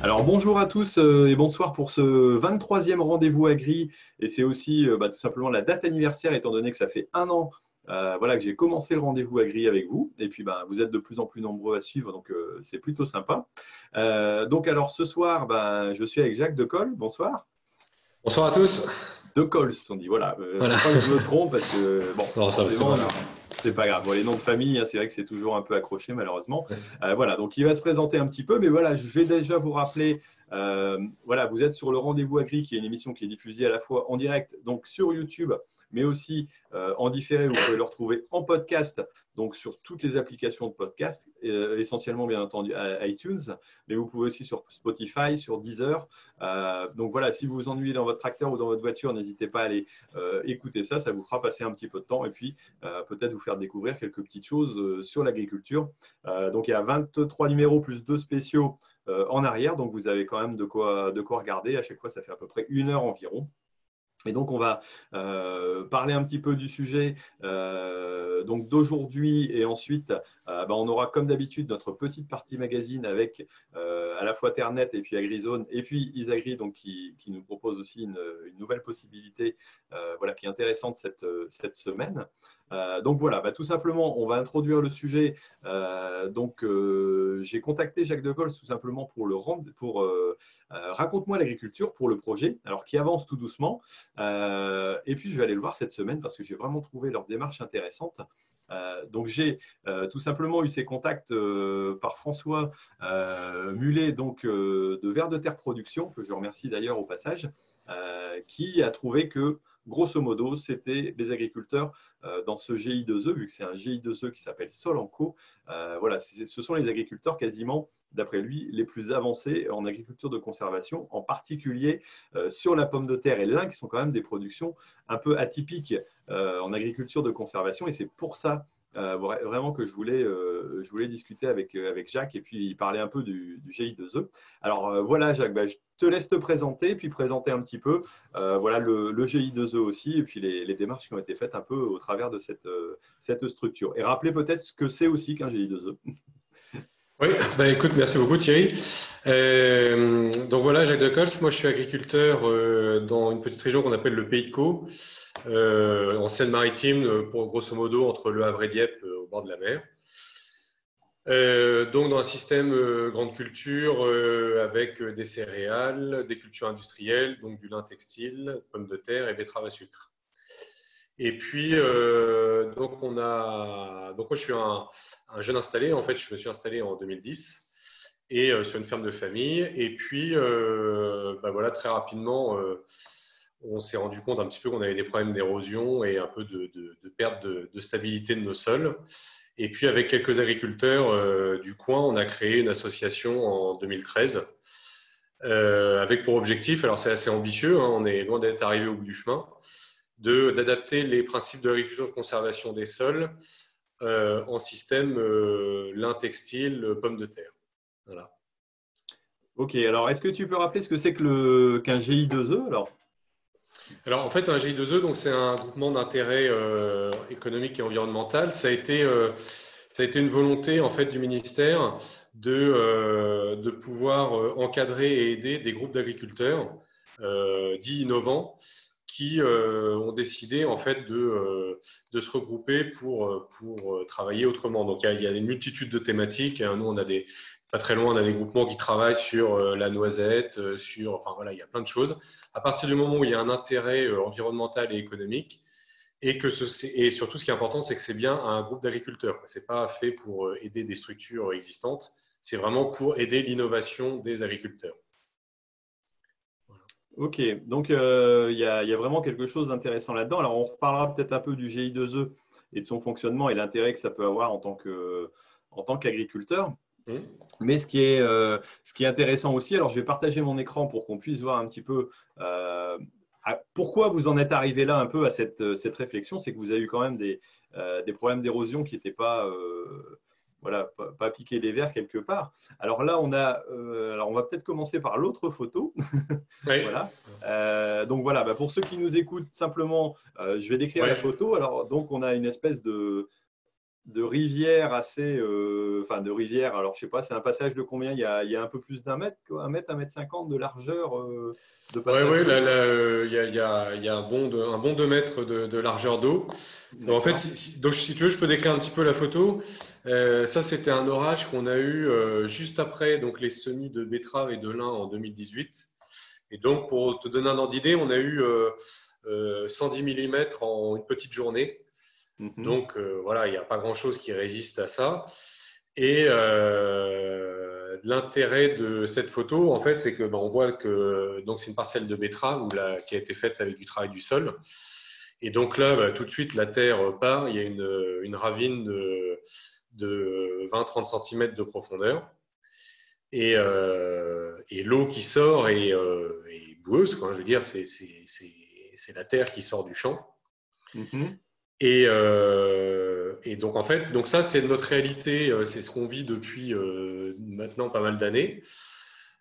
Alors bonjour à tous euh, et bonsoir pour ce 23e rendez-vous agri. Et c'est aussi euh, bah, tout simplement la date anniversaire étant donné que ça fait un an euh, voilà, que j'ai commencé le rendez-vous agri avec vous. Et puis bah, vous êtes de plus en plus nombreux à suivre, donc c'est plutôt sympa. donc alors ce soir, bah, je suis avec Jacques Decolle. Bonsoir. Bonsoir à tous. De Cols, on dit. Voilà. voilà. je me trompe parce que bon, non, ça, c'est pas grave. les noms de famille, hein, c'est vrai que c'est toujours un peu accroché malheureusement. Euh, voilà, donc il va se présenter un petit peu, mais voilà, je vais déjà vous rappeler. Euh, voilà, vous êtes sur le rendez-vous agri, qui est une émission qui est diffusée à la fois en direct, donc sur YouTube, mais aussi euh, en différé. Vous pouvez le retrouver en podcast, donc sur toutes les applications de podcast, euh, essentiellement bien entendu à iTunes, mais vous pouvez aussi sur Spotify, sur Deezer. Euh, donc voilà, si vous vous ennuyez dans votre tracteur ou dans votre voiture, n'hésitez pas à aller écouter ça, ça vous fera passer un petit peu de temps et puis peut-être vous faire découvrir quelques petites choses sur l'agriculture. donc il y a 23 numéros plus deux spéciaux en arrière, donc vous avez quand même de quoi, de quoi regarder. À chaque fois, ça fait à peu près une heure environ. Et donc, on va euh, parler un petit peu du sujet euh, donc d'aujourd'hui et ensuite, euh, bah, on aura comme d'habitude notre petite partie magazine avec à la fois Ternet et puis AgriZone et puis Isagri donc, qui, nous propose aussi une, nouvelle possibilité voilà, qui est intéressante cette, cette semaine. Donc voilà, bah, tout simplement, on va introduire le sujet. donc, j'ai contacté Jacques de Gaulle tout simplement pour le euh, raconte-moi l'agriculture pour le projet, alors qui avance tout doucement. Euh, et puis, je vais aller le voir cette semaine parce que j'ai vraiment trouvé leur démarche intéressante. Euh, donc, j'ai tout simplement eu ces contacts par François Mulet, donc de Vert de Terre Production, que je remercie d'ailleurs au passage, qui a trouvé que grosso modo, c'était les agriculteurs dans ce GI2E, vu que c'est un GI2E qui s'appelle Solanco. voilà, ce sont les agriculteurs quasiment d'après lui, les plus avancés en agriculture de conservation, en particulier euh, sur la pomme de terre et lin, qui sont quand même des productions un peu atypiques euh, en agriculture de conservation. Et c'est pour ça euh, vraiment que je voulais, je voulais discuter avec, avec Jacques et puis parler un peu du, GI2E. Alors voilà, Jacques, bah, je te laisse te présenter, puis présenter un petit peu voilà, le, GI2E aussi, et puis les, les, démarches qui ont été faites un peu au travers de cette, cette structure. Et rappeler peut-être ce que c'est aussi qu'un GI2E. Oui, bah écoute, merci beaucoup Thierry. Euh, donc voilà, Jacques de Cols, moi je suis agriculteur euh, dans une petite région qu'on appelle le Pays de Caux, euh, en Seine-Maritime, pour grosso modo entre Le Havre et Dieppe, au bord de la mer. donc dans un système grande culture avec des céréales, des cultures industrielles, donc du lin textile, pommes de terre et betteraves à sucre. Et puis, euh, donc, on a. Donc, moi, je suis un, jeune installé. En fait, je me suis installé en 2010 et euh, sur une ferme de famille. Et puis, euh, bah, voilà, très rapidement, on s'est rendu compte un petit peu qu'on avait des problèmes d'érosion et un peu de, perte de, stabilité de nos sols. Et puis, avec quelques agriculteurs du coin, on a créé une association en 2013. avec pour objectif, alors c'est assez ambitieux, hein, on est loin d'être arrivé au bout du chemin, d'adapter les principes de l'agriculture de conservation des sols euh, en système euh, lin textile, pomme de terre. Voilà. Ok, alors est-ce que tu peux rappeler ce que c'est que qu'un GI2E alors? Alors en fait un GI2E c'est un groupement d'intérêt euh, économique et environnemental. Ça a été ça a été une volonté en fait du ministère de de pouvoir encadrer et aider des groupes d'agriculteurs dits innovants euh, ont décidé en fait de, euh, se regrouper pour, euh, travailler autrement. Donc il y, a, une multitude de thématiques. Nous, on a des pas très loin, on a des groupements qui travaillent sur la noisette, sur enfin voilà, il y a plein de choses. À partir du moment où il y a un intérêt environnemental et économique, et que ce, et surtout ce qui est important, c'est que c'est bien un groupe d'agriculteurs. C'est pas fait pour aider des structures existantes, c'est vraiment pour aider l'innovation des agriculteurs. Ok, donc euh, il y, a vraiment quelque chose d'intéressant là-dedans. Alors on reparlera peut-être un peu du GI2E et de son fonctionnement et l'intérêt que ça peut avoir en tant que en tant qu'agriculteur. Mmh. Mais ce qui, est, euh, ce qui est intéressant aussi, alors je vais partager mon écran pour qu'on puisse voir un petit peu euh, pourquoi vous en êtes arrivé là un peu à cette, cette réflexion C'est que vous avez eu quand même des, des problèmes d'érosion qui n'étaient pas voilà, pas, piquer des verres quelque part. Alors là, on a, euh, alors on va peut-être commencer par l'autre photo. voilà. Euh, donc voilà, bah, pour ceux qui nous écoutent simplement, euh, je vais décrire la photo. Alors donc on a une espèce de de rivière assez, enfin de rivière, alors je sais pas, c'est un passage de combien? Il y, a, il y a un peu plus d'un mètre, un mètre, un mètre cinquante de largeur de passage Oui, oui, il, y a, il, y a, il y a, un bon de, un bon 2 mètres de, de largeur d'eau. En fait, si, donc, si tu veux, je peux décrire un petit peu la photo. Ça, c'était un orage qu'on a eu juste après donc, les semis de betterave et de lin en 2018. Et donc, pour te donner un ordre d'idée, on a eu 110 mm en une petite journée. Mhm. Donc euh, voilà, il n'y a pas grand-chose qui résiste à ça. Et euh, l'intérêt de cette photo, en fait, c'est que ben, on voit que donc c'est une parcelle de betterave qui a été faite avec du travail du sol. Et donc là, ben, tout de suite, la terre part. Il y a une, ravine de, 20-30 cm de profondeur. Et, euh, l'eau qui sort est, boueuse. Quoi. Je veux dire, c'est la terre qui sort du champ. Mhm. Euh, et, donc en fait, donc ça c'est notre réalité, euh, c'est ce qu'on vit depuis euh, maintenant pas mal d'années.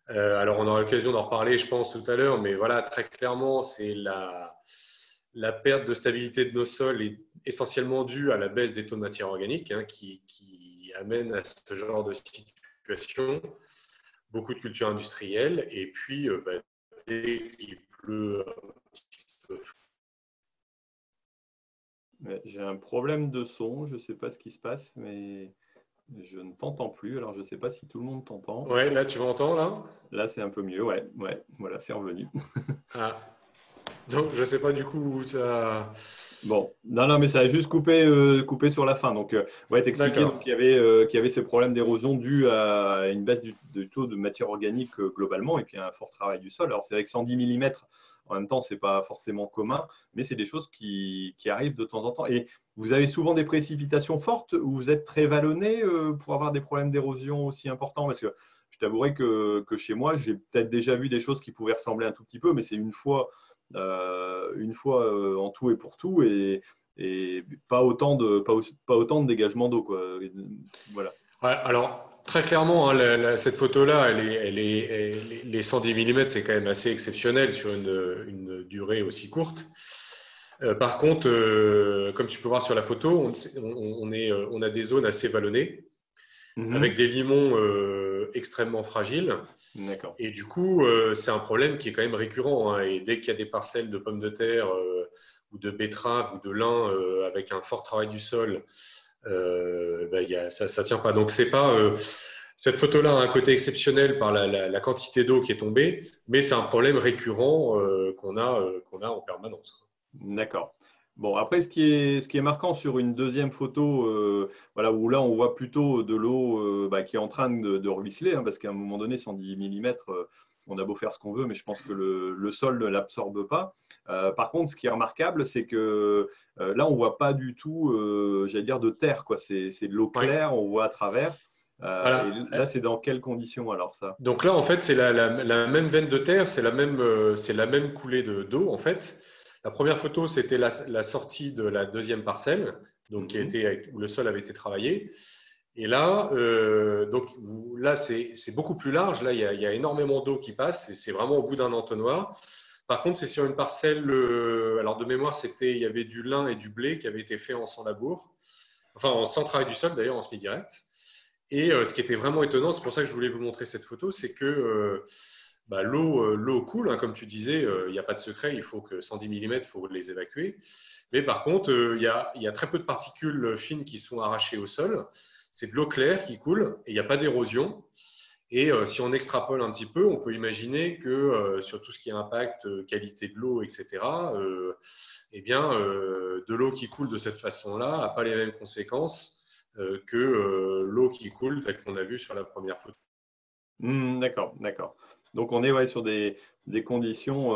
alors on aura l'occasion d'en reparler, je pense, tout à l'heure, mais voilà, très clairement, c'est la, la perte de stabilité de nos sols est essentiellement due à la baisse des taux de matière organique hein, qui, amène à ce genre de situation. Beaucoup de cultures industrielles et puis bah, dès qu'il pleut j'ai un problème de son, je ne sais pas ce qui se passe, mais je ne t'entends plus. Alors, je ne sais pas si tout le monde t'entend. Ouais, là, tu m'entends, là? Là, c'est un peu mieux, ouais. ouais. Voilà, c'est revenu. ah. Donc, je ne sais pas du coup où ça. Bon, non, non, mais ça a juste coupé, euh, coupé sur la fin. Donc, euh, ouais, t'expliquer qu'il y, avait, euh, qu'il y avait ces problèmes d'érosion dus à une baisse du, du, taux de matière organique globalement et puis un fort travail du sol. Alors, c'est avec 110 mm en même temps, ce n'est pas forcément commun, mais c'est des choses qui, arrivent de temps en temps. Et vous avez souvent des précipitations fortes ou vous êtes très vallonné euh, pour avoir des problèmes d'érosion aussi importants? Parce que je t'avouerai que, chez moi, j'ai peut-être déjà vu des choses qui pouvaient ressembler un tout petit peu, mais c'est une fois, euh, une fois euh, en tout et pour tout, et, pas, autant de, pas, pas autant de dégagement d'eau. Voilà. alors, Très clairement, hein, cette photo-là, elle elle est, les 110 mm, c'est quand même assez exceptionnel sur une, durée aussi courte. Euh, par contre, euh, comme tu peux voir sur la photo, on, est, euh, on a des zones assez vallonnées, mhm. avec des limons extrêmement fragiles. Et du coup, c'est un problème qui est quand même récurrent. Hein. et dès qu'il y a des parcelles de pommes de terre ou de betteraves ou de lin avec un fort travail du sol, euh, ben, ça ne tient pas. Donc, c'est pas. Euh, cette photo-là a un côté exceptionnel par la, quantité d'eau qui est tombée, mais c'est un problème récurrent euh, qu'on a, qu'on a en permanence. D'accord. Bon, après, ce qui est, ce qui est marquant sur une deuxième photo, voilà, où là, on voit plutôt de l'eau bah, qui est en train de, de ruisseler, hein, parce qu'à un moment donné, 110 mm, on a beau faire ce qu'on veut, mais je pense que le, sol ne l'absorbe pas. Euh, par contre, ce qui est remarquable, c'est que euh, là, on ne voit pas du tout, euh, j'allais dire, de terre. C'est de l'eau claire, on voit à travers. là, c'est dans quelles conditions alors ça? Donc là, en fait, c'est la, même veine de terre, c'est la, même, la même coulée d'eau, en fait. La première photo, c'était la, sortie de la deuxième parcelle, donc qui mhm. où le sol avait été travaillé. Et là, euh, donc là, c'est beaucoup plus large. Là, il y a, énormément d'eau qui passe. C'est vraiment au bout d'un entonnoir. Par contre, c'est sur une parcelle. Euh, alors de mémoire, c'était il y avait du lin et du blé qui avaient été faits en sans labour, enfin en sans travail du sol d'ailleurs en semi direct. Et euh, ce qui était vraiment étonnant, c'est pour ça que je voulais vous montrer cette photo, c'est que bah, l'eau coule, hein, comme tu disais, il n'y a pas de secret, il faut que 110 mm, il faut les évacuer. Mais par contre, il y, a, il y a très peu de particules fines qui sont arrachées au sol c'est de l'eau claire qui coule et il n'y a pas d'érosion. Et euh, si on extrapole un petit peu, on peut imaginer que euh, sur tout ce qui est impact, euh, qualité de l'eau, etc., eh bien, de l'eau qui coule de cette façon-là n'a pas les mêmes conséquences que l'eau qui coule telle qu'on a vu sur la première photo. Mmh, d'accord, d'accord. Donc on est ouais, sur des, conditions,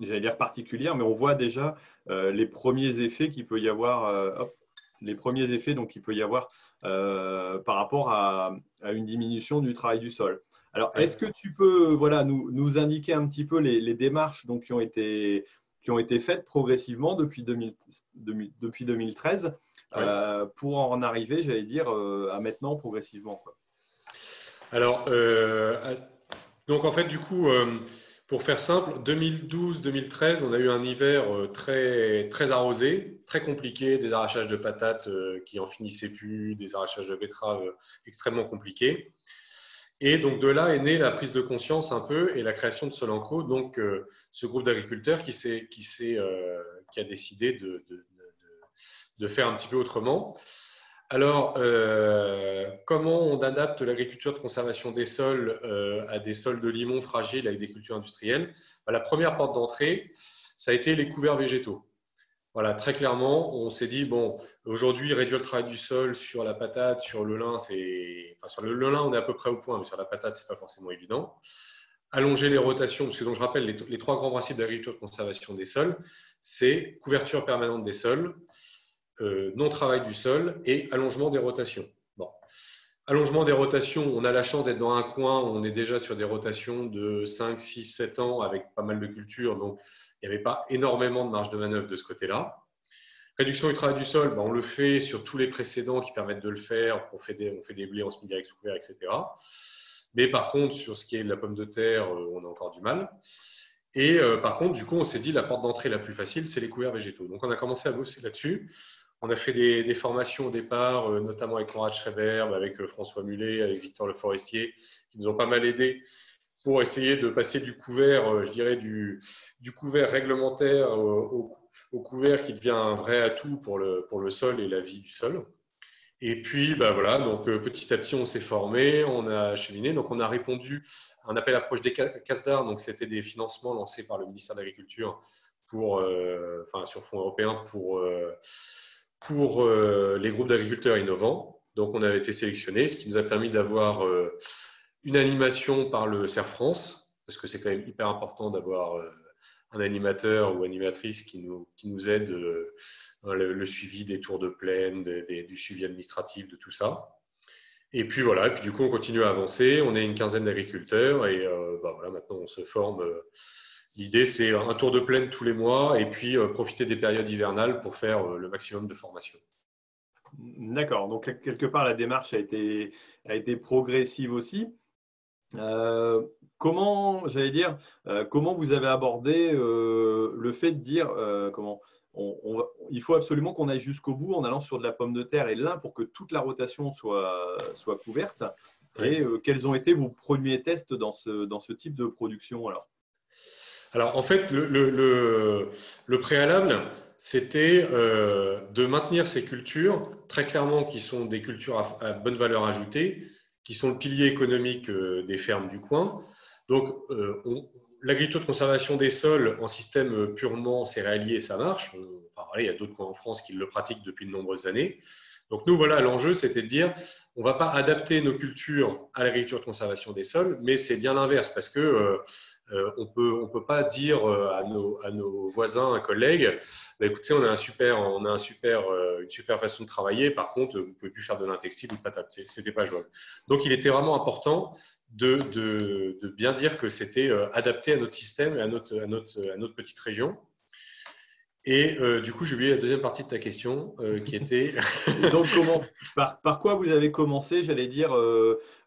j'allais dire particulières, mais on voit déjà les premiers effets qu'il peut y avoir. les premiers effets donc il peut y avoir euh, par rapport à, une diminution du travail du sol. Alors, est-ce que tu peux voilà, nous, nous, indiquer un petit peu les, démarches donc, qui, ont été, qui ont été faites progressivement depuis, 2000, depuis 2013 euh, pour en arriver, j'allais dire, euh, à maintenant progressivement quoi? Alors, euh, donc en fait, du coup, pour faire simple, 2012-2013, on a eu un hiver très, très arrosé, très compliqué, des arrachages de patates qui en finissaient plus, des arrachages de betteraves extrêmement compliqués. Et donc de là est née la prise de conscience un peu et la création de Solanco, donc euh, ce groupe d'agriculteurs qui, qui, euh, qui, a décidé de, de, faire un petit peu autrement. Alors, euh, comment on adapte l'agriculture de conservation des sols à des sols de limon fragiles avec des cultures industrielles? Bah, La première porte d'entrée, ça a été les couverts végétaux. Voilà, très clairement, on s'est dit, bon, aujourd'hui, réduire le travail du sol sur la patate, sur le lin, c'est. Enfin, sur le, lin, on est à peu près au point, mais sur la patate, c'est pas forcément évident. Allonger les rotations, parce que donc, je rappelle, les, trois grands principes d'agriculture de conservation des sols, c'est couverture permanente des sols, euh, non-travail du sol et allongement des rotations. Bon. Allongement des rotations, on a la chance d'être dans un coin où on est déjà sur des rotations de 5, 6, 7 ans avec pas mal de cultures. Donc, il n'y avait pas énormément de marge de manœuvre de ce côté-là. Réduction du travail du sol, ben, on le fait sur tous les précédents qui permettent de le faire. On fait des, on fait des blés en semi-direct sous couvert, etc. Mais par contre, sur ce qui est de la pomme de terre, euh, on a encore du mal. Et euh, par contre, du coup, on s'est dit la porte d'entrée la plus facile, c'est les couverts végétaux. Donc, on a commencé à bosser là-dessus. On a fait des, formations au départ, euh, notamment avec Conrad Schreiber, avec François Mullet, avec Victor Le Forestier, qui nous ont pas mal aidés pour essayer de passer du couvert, euh, je dirais, du, couvert réglementaire au, couvert qui devient un vrai atout pour le, pour le sol et la vie du sol. Et puis, bah voilà, donc euh, petit à petit, on s'est formé, on a cheminé. Donc, on a répondu à un appel à proche des CASDAR. Donc, c'était des financements lancés par le ministère de l'Agriculture pour, euh, enfin, sur fonds européens pour, pour les groupes d'agriculteurs innovants. Donc, on avait été sélectionnés, ce qui nous a permis d'avoir une animation par le CERF France, parce que c'est quand même hyper important d'avoir euh, un animateur ou animatrice qui nous, qui nous aide euh, dans le, suivi des tours de plaine, du suivi administratif, de tout ça. Et puis voilà, et puis du coup, on continue à avancer. On est une quinzaine d'agriculteurs et euh, bah voilà, maintenant on se forme. L'idée, c'est un tour de plaine tous les mois et puis profiter des périodes hivernales pour faire le maximum de formation. D'accord. Donc, quelque part, la démarche a été, a été progressive aussi. Euh, comment, j'allais dire, euh, comment vous avez abordé euh, le fait de dire comment il faut absolument qu'on aille jusqu'au bout en allant sur de la pomme de terre et de lin pour que toute la rotation soit, soit couverte. Et quels ont été vos premiers tests dans ce, dans ce type de production alors? Alors en fait, le, le, le, préalable, c'était de maintenir ces cultures, très clairement qui sont des cultures à bonne valeur ajoutée, qui sont le pilier économique euh, des fermes du coin. Donc, euh, l'agriculture de conservation des sols en système purement céréalier, ça marche. enfin, il y a d'autres coins en France qui le pratiquent depuis de nombreuses années. Donc nous, voilà, l'enjeu, c'était de dire, on ne va pas adapter nos cultures à l'agriculture de conservation des sols, mais c'est bien l'inverse, parce que euh, on peut, on peut pas dire euh, à nos, à nos voisins, à collègues, bah, écoutez, on a un super, on a un super, euh, une super façon de travailler. Par contre, vous pouvez plus faire de l'intextile ou de patate. C'était pas jouable. Donc, il était vraiment important de, de, de bien dire que c'était adapté à notre système et à notre, à notre, à notre petite région. Et du coup, j'ai oublié la deuxième partie de ta question, qui était. Donc, comment, par, par, quoi vous avez commencé, j'allais dire,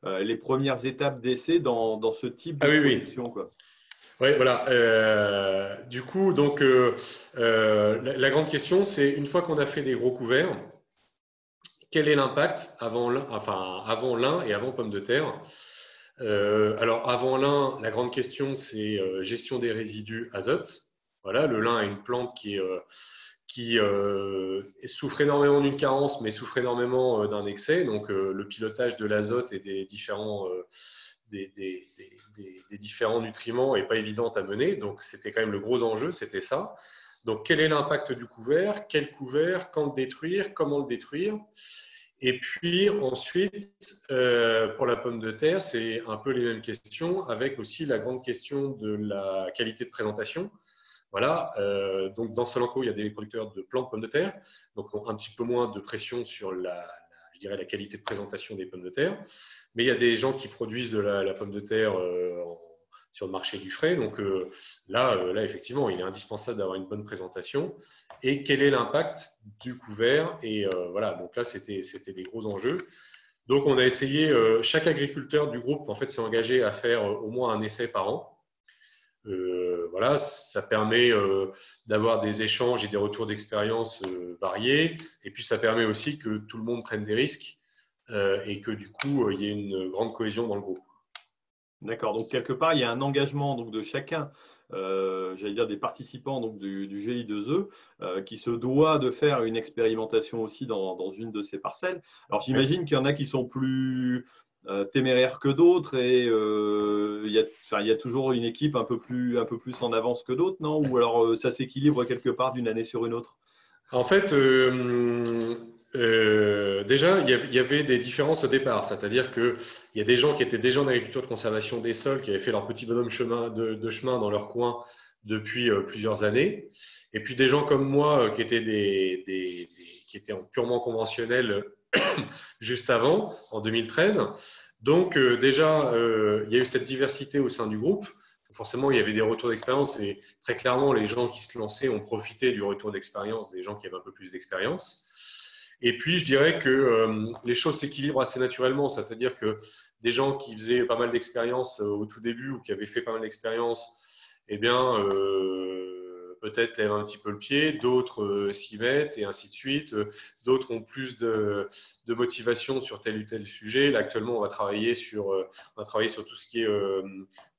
les premières étapes d'essai dans, dans, ce type de ah, oui, production oui. Quoi? Oui, voilà. Euh, du coup, donc, euh, euh, la, grande question, c'est une fois qu'on a fait des gros couverts, quel est l'impact avant l'un enfin, avant et avant pomme de terre? Alors, avant l'un, la grande question, c'est gestion des résidus azote. Voilà, le lin est une plante qui, qui souffre énormément d'une carence, mais souffre énormément d'un excès. Donc, le pilotage de l'azote et des différents des, différents nutriments n'est pas évidente à mener. Donc, c'était quand même le gros enjeu, c'était ça. Donc, quel est l'impact du couvert? Quel couvert? Quand le détruire? Comment le détruire? Et puis, ensuite, euh, pour la pomme de terre, c'est un peu les mêmes questions, avec aussi la grande question de la qualité de présentation. Voilà, euh, donc dans Solanco, il y a des producteurs de plantes de pommes de terre, donc un petit peu moins de pression sur la, je dirais, la qualité de présentation des pommes de terre. Mais il y a des gens qui produisent de la, pomme de terre sur le marché du frais. Donc là, là, effectivement, il est indispensable d'avoir une bonne présentation. Et quel est l'impact du couvert? Et voilà, donc là, c'était des gros enjeux. Donc, on a essayé, chaque agriculteur du groupe, en fait, s'est engagé à faire au moins un essai par an. Euh, voilà, ça permet euh, d'avoir des échanges et des retours d'expérience euh, variés. Et puis, ça permet aussi que tout le monde prenne des risques et que du coup, il y ait une grande cohésion dans le groupe. D'accord. Donc, quelque part, il y a un engagement donc, de chacun, j'allais dire des participants donc, du, GI2E, qui se doit de faire une expérimentation aussi dans, dans une de ces parcelles. Alors, j'imagine qu'il y en a qui sont plus euh, téméraire que d'autres et euh, il y, a toujours une équipe un peu plus, un peu plus en avance que d'autres, non? Ou alors euh, ça s'équilibre quelque part d'une année sur une autre? En fait, déjà, il y avait des différences au départ. C'est-à-dire qu'il y a des gens qui étaient déjà en agriculture de conservation des sols, qui avaient fait leur petit bonhomme de, chemin dans leur coin depuis plusieurs années. Et puis des gens comme moi qui étaient, qui étaient en purement conventionnel juste avant, en 2013. Donc euh, déjà, euh, il y a eu cette diversité au sein du groupe. Forcément, il y avait des retours d'expérience et très clairement, les gens qui se lançaient ont profité du retour d'expérience des gens qui avaient un peu plus d'expérience. Et puis, je dirais que euh, les choses s'équilibrent assez naturellement, c'est-à-dire que des gens qui faisaient pas mal d'expérience au tout début ou qui avaient fait pas mal d'expérience, eh bien, peut-être lèvent un petit peu le pied, d'autres euh, s'y mettent et ainsi de suite. Euh, d'autres ont plus de, motivation sur tel ou tel sujet. Là, actuellement, on va travailler sur, euh, on va travailler sur tout ce qui est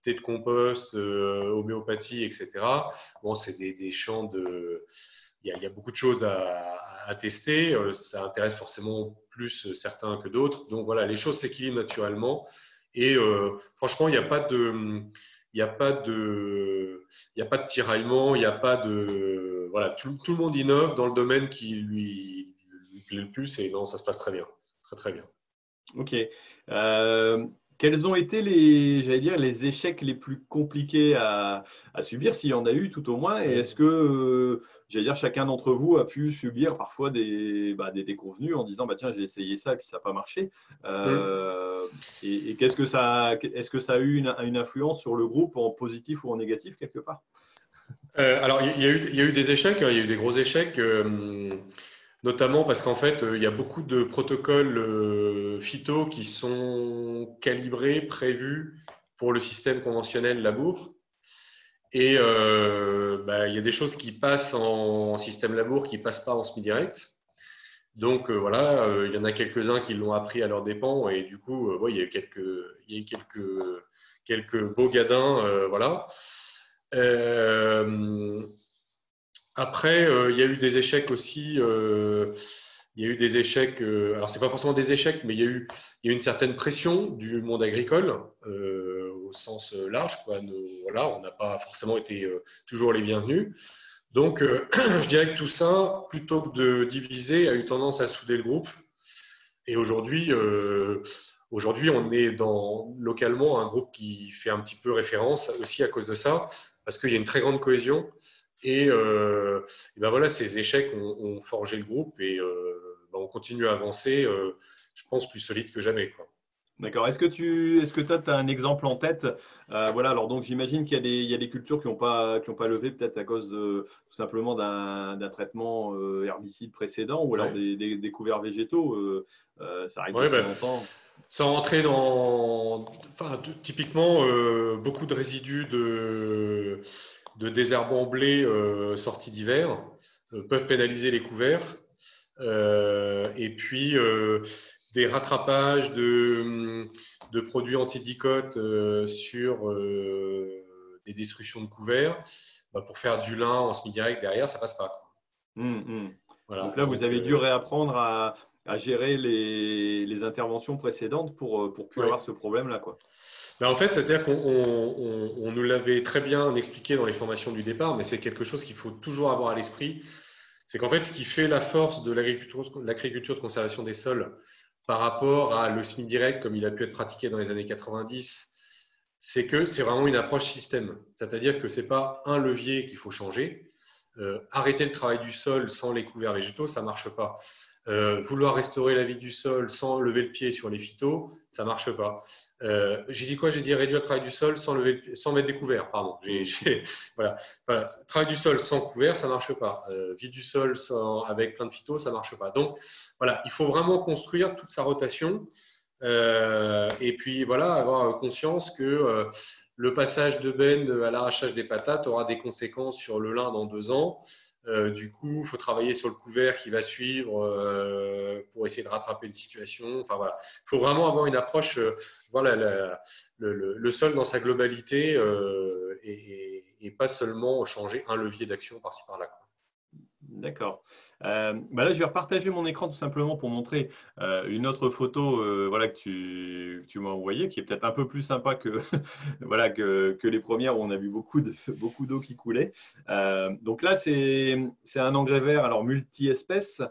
thé de compost, homéopathie, etc. Bon, c'est des, champs de. Il y, a, beaucoup de choses à, tester. Ça intéresse forcément plus certains que d'autres. Donc voilà, les choses s'équilibrent naturellement. Et franchement, il n'y a pas de tiraillement, il n'y a pas de, voilà, tout, le monde innove dans le domaine qui lui, plaît le plus et non, ça se passe très bien, très très bien. Ok. Euh, quels ont été les, j'allais dire, les échecs les plus compliqués à, subir, s'il y en a eu tout au moins Et est-ce que, euh, j'allais dire, chacun d'entre vous a pu subir parfois des, bah, des déconvenus en disant, bah, tiens, j'ai essayé ça et puis ça n'a pas marché euh, Et, qu'est-ce que ça, est-ce que ça a eu une, influence sur le groupe en positif ou en négatif quelque part? Euh, Alors, il y, a eu, il y, a eu des échecs, hein, il y a eu des gros échecs notamment parce qu'en fait, il y a beaucoup de protocoles phyto qui sont calibrés, prévus pour le système conventionnel labour. Et euh, bah, il y a des choses qui passent en, système labour qui ne passent pas en semi-direct. Donc euh, voilà, euh, il y en a quelques-uns qui l'ont appris à leur dépens et du coup, il y a eu quelques, il y a quelques, quelques beaux gadins. voilà. Après, il y a eu des échecs aussi. il y a eu des échecs, alors c'est pas forcément des échecs, mais il y a eu, une certaine pression du monde agricole au sens euh, large. On n'a pas forcément été euh, toujours les bienvenus. Donc, euh, je dirais que tout ça, plutôt que de diviser, a eu tendance à souder le groupe. Et aujourd'hui, aujourd'hui, on est dans localement un groupe qui fait un petit peu référence aussi à cause de ça, parce qu'il y a une très grande cohésion. Et, ben voilà, ces échecs ont, forgé le groupe et ben on continue à avancer, je pense, plus solide que jamais. Quoi. D'accord. Est-ce que tu est-ce que toi, tu as un exemple en tête? Euh, Voilà, alors donc j'imagine qu'il y, a des, il y a des cultures qui n'ont pas, qui pas levé peut-être à cause de, tout simplement d'un traitement euh, herbicide précédent ou alors des, des, couverts végétaux. Euh, ça arrive ouais, ben, longtemps. Ça rentrait dans enfin, typiquement beaucoup de résidus de, de désherbants blé sortis d'hiver peuvent pénaliser les couverts. et puis des rattrapages de, de produits antidicotes euh, sur euh, des destructions de couverts, bah, pour faire du lin en semi-direct derrière, ça passe pas. Hum, hum. Voilà. Donc là, vous avez dû euh, réapprendre à, à gérer les, les, interventions précédentes pour, pour plus avoir ce problème-là. Quoi. Bah, en fait, c'est-à-dire qu'on on, nous l'avait très bien expliqué dans les formations du départ, mais c'est quelque chose qu'il faut toujours avoir à l'esprit. C'est qu'en fait, ce qui fait la force de l'agriculture de conservation des sols par rapport à le semi-direct comme il a pu être pratiqué dans les années 90, c'est que c'est vraiment une approche système. C'est-à-dire que ce n'est pas un levier qu'il faut changer. Euh, arrêter le travail du sol sans les couverts végétaux, ça ne marche pas. Euh, vouloir restaurer la vie du sol sans lever le pied sur les phytos, ça marche pas. Euh, j'ai dit quoi? J'ai dit réduire le travail du sol sans, lever, sans mettre des couverts. Pardon. voilà. Travail du sol sans couvert, ça marche pas. Euh, vie du sol sans, avec plein de phytos, ça marche pas. Donc voilà, il faut vraiment construire toute sa rotation. et puis voilà, avoir conscience que le passage de bend à l'arrachage des patates aura des conséquences sur le lin dans deux ans. Euh, du coup, il faut travailler sur le couvert qui va suivre euh, pour essayer de rattraper une situation. Enfin voilà, il faut vraiment avoir une approche, euh, voilà, le, sol dans sa globalité et, et, pas seulement changer un levier d'action par-ci par-là. D'accord. Euh, bah là, je vais repartager mon écran tout simplement pour montrer euh, une autre photo euh, voilà, que tu, tu m'as envoyée, qui est peut-être un peu plus sympa que, voilà, que, que, les premières où on a vu beaucoup d'eau beaucoup qui coulait. donc là, c'est un engrais vert alors multi-espèces.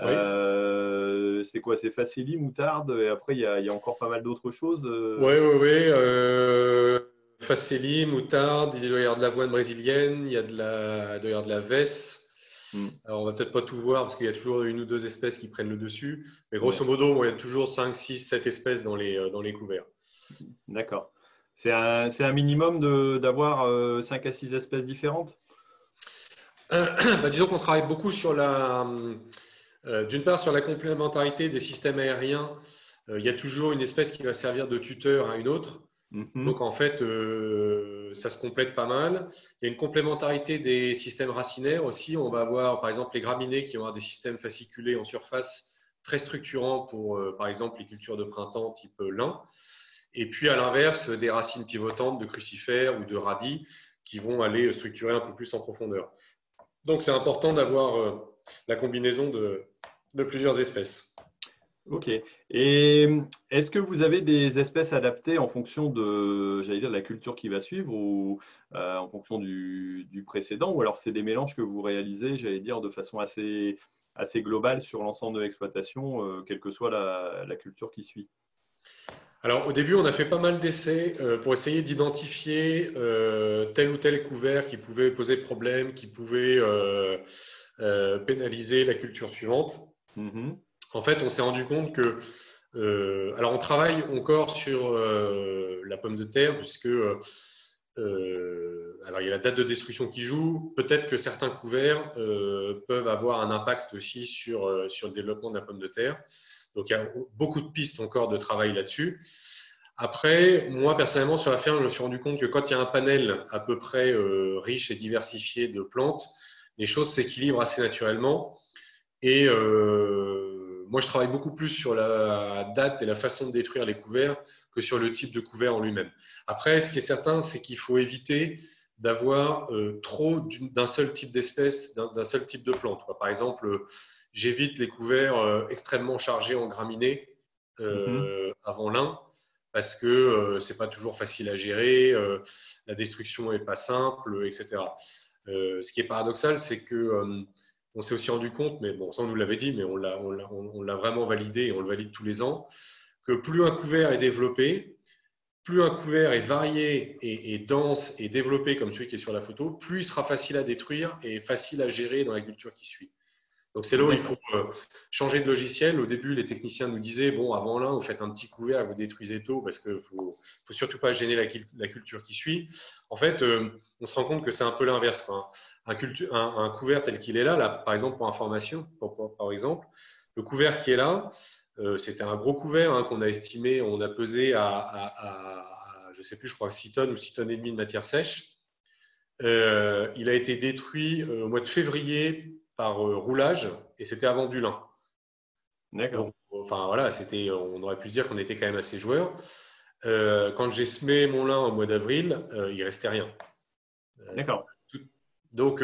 c'est quoi? C'est facili, moutarde, et après, il y a, il y a encore pas mal d'autres choses. Oui, oui, oui. Faceli, moutarde, il doit y avoir de l'avoine brésilienne, il y a de la, il doit y avoir de la veste. Mm. Alors, on va peut-être pas tout voir parce qu'il y a toujours une ou deux espèces qui prennent le dessus. Mais grosso modo, il y a toujours 5, 6, 7 espèces dans les, euh, dans les couverts. D'accord. C'est un, un, minimum d'avoir 5 euh, à 6 espèces différentes? Euh, bah, Disons qu'on travaille beaucoup sur la. D'une part, sur la complémentarité des systèmes aériens. il y a toujours une espèce qui va servir de tuteur à une autre. Mhm. Donc en fait, euh, ça se complète pas mal. Il y a une complémentarité des systèmes racinaires aussi. On va avoir par exemple les graminées qui avoir des systèmes fasciculés en surface très structurants pour euh, par exemple les cultures de printemps type lin. Et puis à l'inverse, des racines pivotantes de crucifères ou de radis qui vont aller structurer un peu plus en profondeur. Donc c'est important d'avoir euh, la combinaison de plusieurs espèces. Ok. Et est-ce que vous avez des espèces adaptées en fonction de, j'allais dire, la culture qui va suivre ou euh, en fonction du, précédent? Ou alors c'est des mélanges que vous réalisez, j'allais dire, de façon assez, assez globale sur l'ensemble de l'exploitation, euh, quelle que soit la, culture qui suit? Alors au début, on a fait pas mal d'essais euh, pour essayer d'identifier tel ou tel couvert qui pouvait poser problème, qui pouvait pénaliser la culture suivante. Mm-hmm en fait, on s'est rendu compte que, euh, alors on travaille encore sur euh, la pomme de terre, puisque euh, alors il y a la date de destruction qui joue. Peut-être que certains couverts peuvent avoir un impact aussi sur, sur le développement de la pomme de terre. Donc il y a beaucoup de pistes encore de travail là-dessus. Après, moi personnellement sur la ferme, je me suis rendu compte que quand il y a un panel à peu près riche et diversifié de plantes, les choses s'équilibrent assez naturellement. Et moi, je travaille beaucoup plus sur la date et la façon de détruire les couverts que sur le type de couvert en lui-même. Après, ce qui est certain, c'est qu'il faut éviter d'avoir euh, trop d'un seul type d'espèce, d'un seul type de plante. Par exemple, j'évite les couverts euh, extrêmement chargés en graminées euh, mm-hmm. avant l'un parce que c'est pas toujours facile à gérer, la destruction est pas simple, etc. ce qui est paradoxal, c'est que on s'est aussi rendu compte, mais bon, ça on nous l'avait dit, mais on l'a vraiment validé et on le valide tous les ans, que plus un couvert est développé, plus un couvert est varié et, dense et développé comme celui qui est sur la photo, plus il sera facile à détruire et facile à gérer dans la culture qui suit. Donc c'est là où il faut euh, changer de logiciel. Au début, les techniciens nous disaient bon, avant là, vous faites un petit couvert, vous détruisez tôt parce qu'il ne faut, surtout pas gêner la, culture qui suit. En fait, euh, on se rend compte que c'est un peu l'inverse. Un, un, couvert tel qu'il est là, là, par exemple pour information, par exemple, le couvert qui est là, euh, c'était un gros couvert hein, qu'on a estimé, on a pesé à, je ne sais plus, je crois 6 tonnes ou 6 tonnes et demie de matière sèche. il a été détruit au mois de février par euh, roulage et c'était avant du lin. D'accord. Enfin voilà, c'était, on aurait pu se dire qu'on était quand même assez joueurs. Euh, quand j'ai semé mon lin au mois d'avril, euh, il restait rien. D'accord. Donc,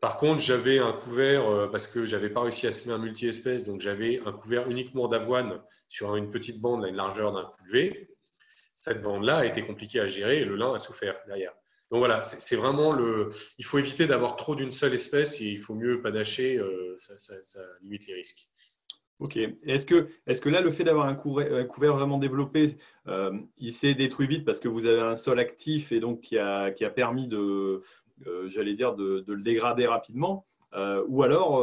par contre, j'avais un couvert parce que j'avais pas réussi à semer un multi-espèce, donc j'avais un couvert uniquement d'avoine sur une petite bande à une largeur d'un pulvé. Cette bande-là a été compliquée à gérer et le lin a souffert derrière. Donc voilà, c'est vraiment le. Il faut éviter d'avoir trop d'une seule espèce il faut mieux panacher, euh, ça, limite les risques. Ok. Est-ce que, là, le fait d'avoir un couvert, vraiment développé, euh, il s'est détruit vite parce que vous avez un sol actif et donc qui a, permis de, euh, j'allais dire, de, le dégrader rapidement Ou alors,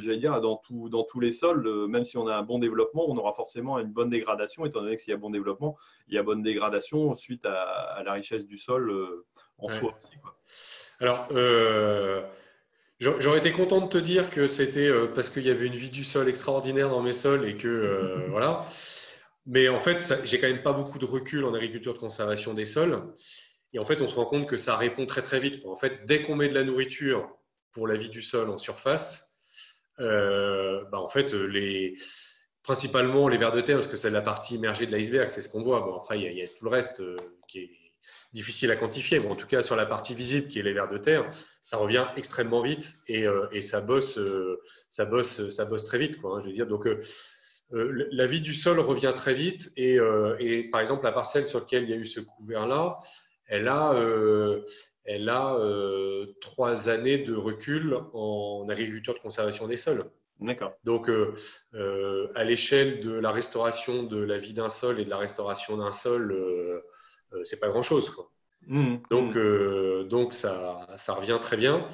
j'allais dire, dans tous les sols, même si on a un bon développement, on aura forcément une bonne dégradation, étant donné que s'il y a bon développement, il y a bonne dégradation suite à, la richesse du sol en soi aussi. Alors, J'aurais été content de te dire que c'était parce qu'il y avait une vie du sol extraordinaire dans mes sols et que voilà. Mais en fait, j'ai quand même pas beaucoup de recul en agriculture de conservation des sols. Et en fait, on se rend compte que ça répond très très vite. En fait, dès qu'on met de la nourriture pour la vie du sol en surface, euh, bah en fait, les, principalement les vers de terre, parce que c'est la partie immergée de l'iceberg, c'est ce qu'on voit. Bon, après, il y, a, tout le reste euh, qui est difficile à quantifier. Bon, en tout cas, sur la partie visible, qui est les vers de terre, ça revient extrêmement vite et, euh, et ça bosse, ça bosse, ça bosse très vite. Quoi, hein, je veux dire, donc euh, la vie du sol revient très vite euh, et, par exemple la parcelle sur laquelle il y a eu ce couvert-là, elle a, euh, elle a trois années de recul en agriculture de conservation des sols. D'accord. Donc, à l'échelle de la restauration de la vie d'un sol et de la restauration d'un sol, c'est pas grand-chose. Mmh, donc, mmh. donc ça, ça, revient très bien.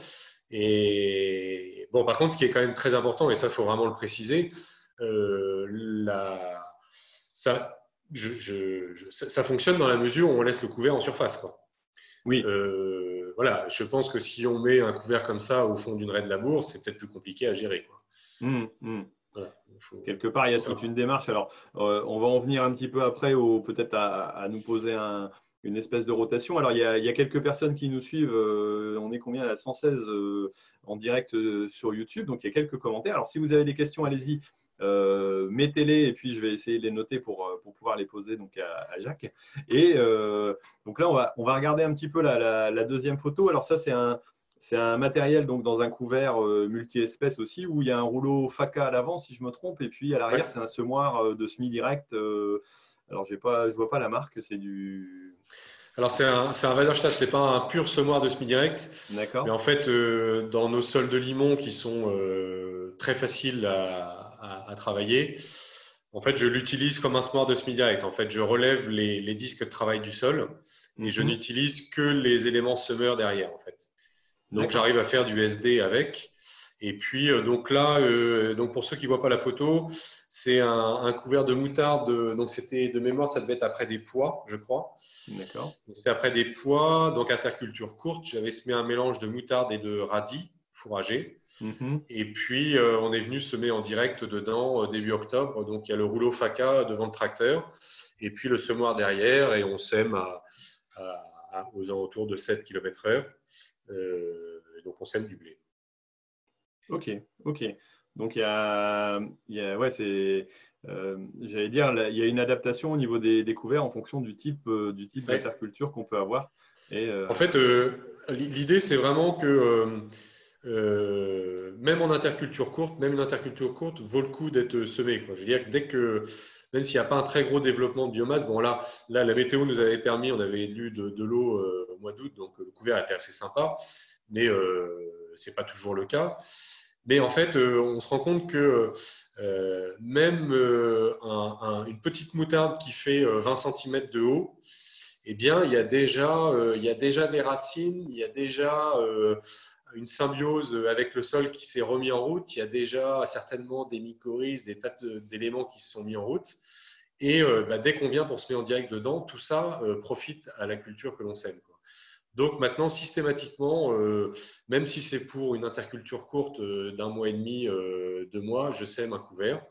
Et bon, par contre, ce qui est quand même très important, et ça, il faut vraiment le préciser, euh, la, ça, je, ça, fonctionne dans la mesure où on laisse le couvert en surface. Quoi. Oui. Euh, voilà, je pense que si on met un couvert comme ça au fond d'une raie de labour, c'est peut-être plus compliqué à gérer. Quoi. Mmh, mmh. Quelque part, il y a toute une démarche. Alors, euh, on va en venir un petit peu après, peut-être à, nous poser une espèce de rotation. Alors, il y, a, quelques personnes qui nous suivent. on est combien à 116 en direct sur YouTube. Donc, il y a quelques commentaires. Alors, si vous avez des questions, allez-y. Euh, mettez-les et puis je vais essayer de les noter pour, euh, pour pouvoir les poser donc à, Jacques. Et euh, donc là, on va, on va regarder un petit peu la, la, deuxième photo. Alors ça, c'est un, c'est un matériel donc dans un couvert multi-espèces aussi où il y a un rouleau FACA à l'avant si je me trompe et puis à l'arrière c'est un semoir de semi-direct. alors j'ai pas, je vois pas la marque, c'est du. Alors c'est un, un Weiderstadt, c'est pas un pur semoir de semi-direct. D'accord. Mais en fait, dans nos sols de limon qui sont très faciles à, à, travailler. En fait, je l'utilise comme un smart de semi-direct. En fait, je relève les, disques de travail du sol et je mhm. n'utilise que les éléments semeurs derrière. En fait. Donc, j'arrive à faire du SD avec. Et puis, euh, donc là, euh, donc pour ceux qui ne voient pas la photo, c'est un, couvert de moutarde. donc, c'était de mémoire, ça devait être après des pois, je crois. D'accord. C'était après des pois, donc interculture courte. J'avais semé un mélange de moutarde et de radis fourragé. Mhm. Et puis, euh, on est venu semer en direct dedans euh, début octobre. Donc, il y a le rouleau FACA devant le tracteur et puis le semoir derrière. Et on sème à, aux alentours de 7 km heure. Euh, donc, on sème du blé. Ok, ok. Donc, il y a, il y a ouais, c'est, j'allais dire, il y a une adaptation au niveau des, couverts en fonction du type, du type d'interculture qu'on peut avoir. Et, En fait, l'idée, c'est vraiment que euh, même en interculture courte, même une interculture courte vaut le coup d'être semée. Je veux dire que dès que, même s'il n'y a pas un très gros développement de biomasse, bon là, là la météo nous avait permis, on avait lu de, l'eau euh, au mois d'août, donc le couvert était assez sympa, mais euh, ce n'est pas toujours le cas. Mais en fait, on se rend compte que même une petite moutarde qui fait 20 cm de haut, eh bien, il y a déjà, il y a déjà des racines, il y a déjà une symbiose avec le sol qui s'est remis en route. Il y a déjà certainement des mycorhizes, des tas d'éléments qui se sont mis en route. Et euh, bah, dès qu'on vient pour se mettre en direct dedans, tout ça euh, profite à la culture que l'on sème. Donc maintenant, systématiquement, euh, même si c'est pour une interculture courte d'un mois et demi, deux mois, je sème un couvert.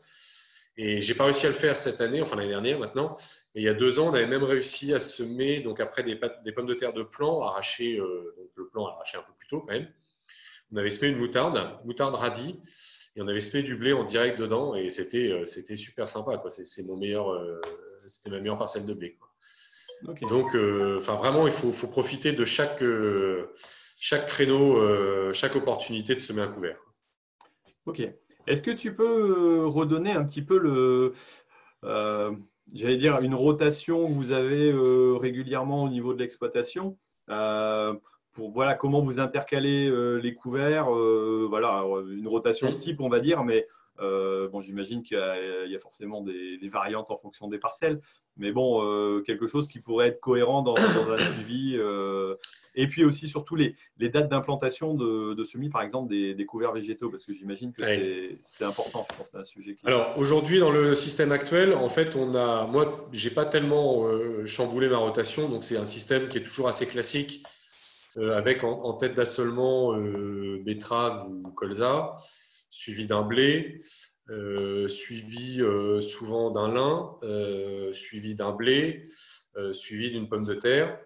Et j'ai pas réussi à le faire cette année, enfin l'année dernière maintenant. Et il y a deux ans, on avait même réussi à semer, donc après des, pommes de terre de plan, arraché, donc le plan arraché un peu plus tôt quand même on avait semé une moutarde, moutarde radis, et on avait semé du blé en direct dedans, et c'était euh, c'était super sympa. Euh, c'était ma meilleure parcelle de blé. Quoi. Donc, euh, enfin vraiment, il faut, faut, profiter de chaque chaque créneau, chaque opportunité de semer un couvert. Ok. Est-ce que tu peux redonner un petit peu le, j'allais dire, une rotation que vous avez régulièrement au niveau de l'exploitation pour voilà comment vous intercalez euh, les couverts, euh, voilà une rotation type on va dire, mais euh, bon j'imagine qu'il y, a forcément des, variantes en fonction des parcelles, mais bon quelque chose qui pourrait être cohérent dans, un suivi Et puis aussi, surtout, les, les dates d'implantation de, de, semis, par exemple, des, des couverts végétaux, parce que j'imagine que c'est important, je pense, c'est un sujet qui... Alors, aujourd'hui, dans le système actuel, en fait, on a, moi, j'ai pas tellement euh, chamboulé ma rotation, donc c'est un système qui est toujours assez classique, euh, avec en, tête d'assolement euh, betterave ou colza, suivi d'un blé, suivi souvent d'un lin, suivi d'un blé, suivi d'une pomme de terre.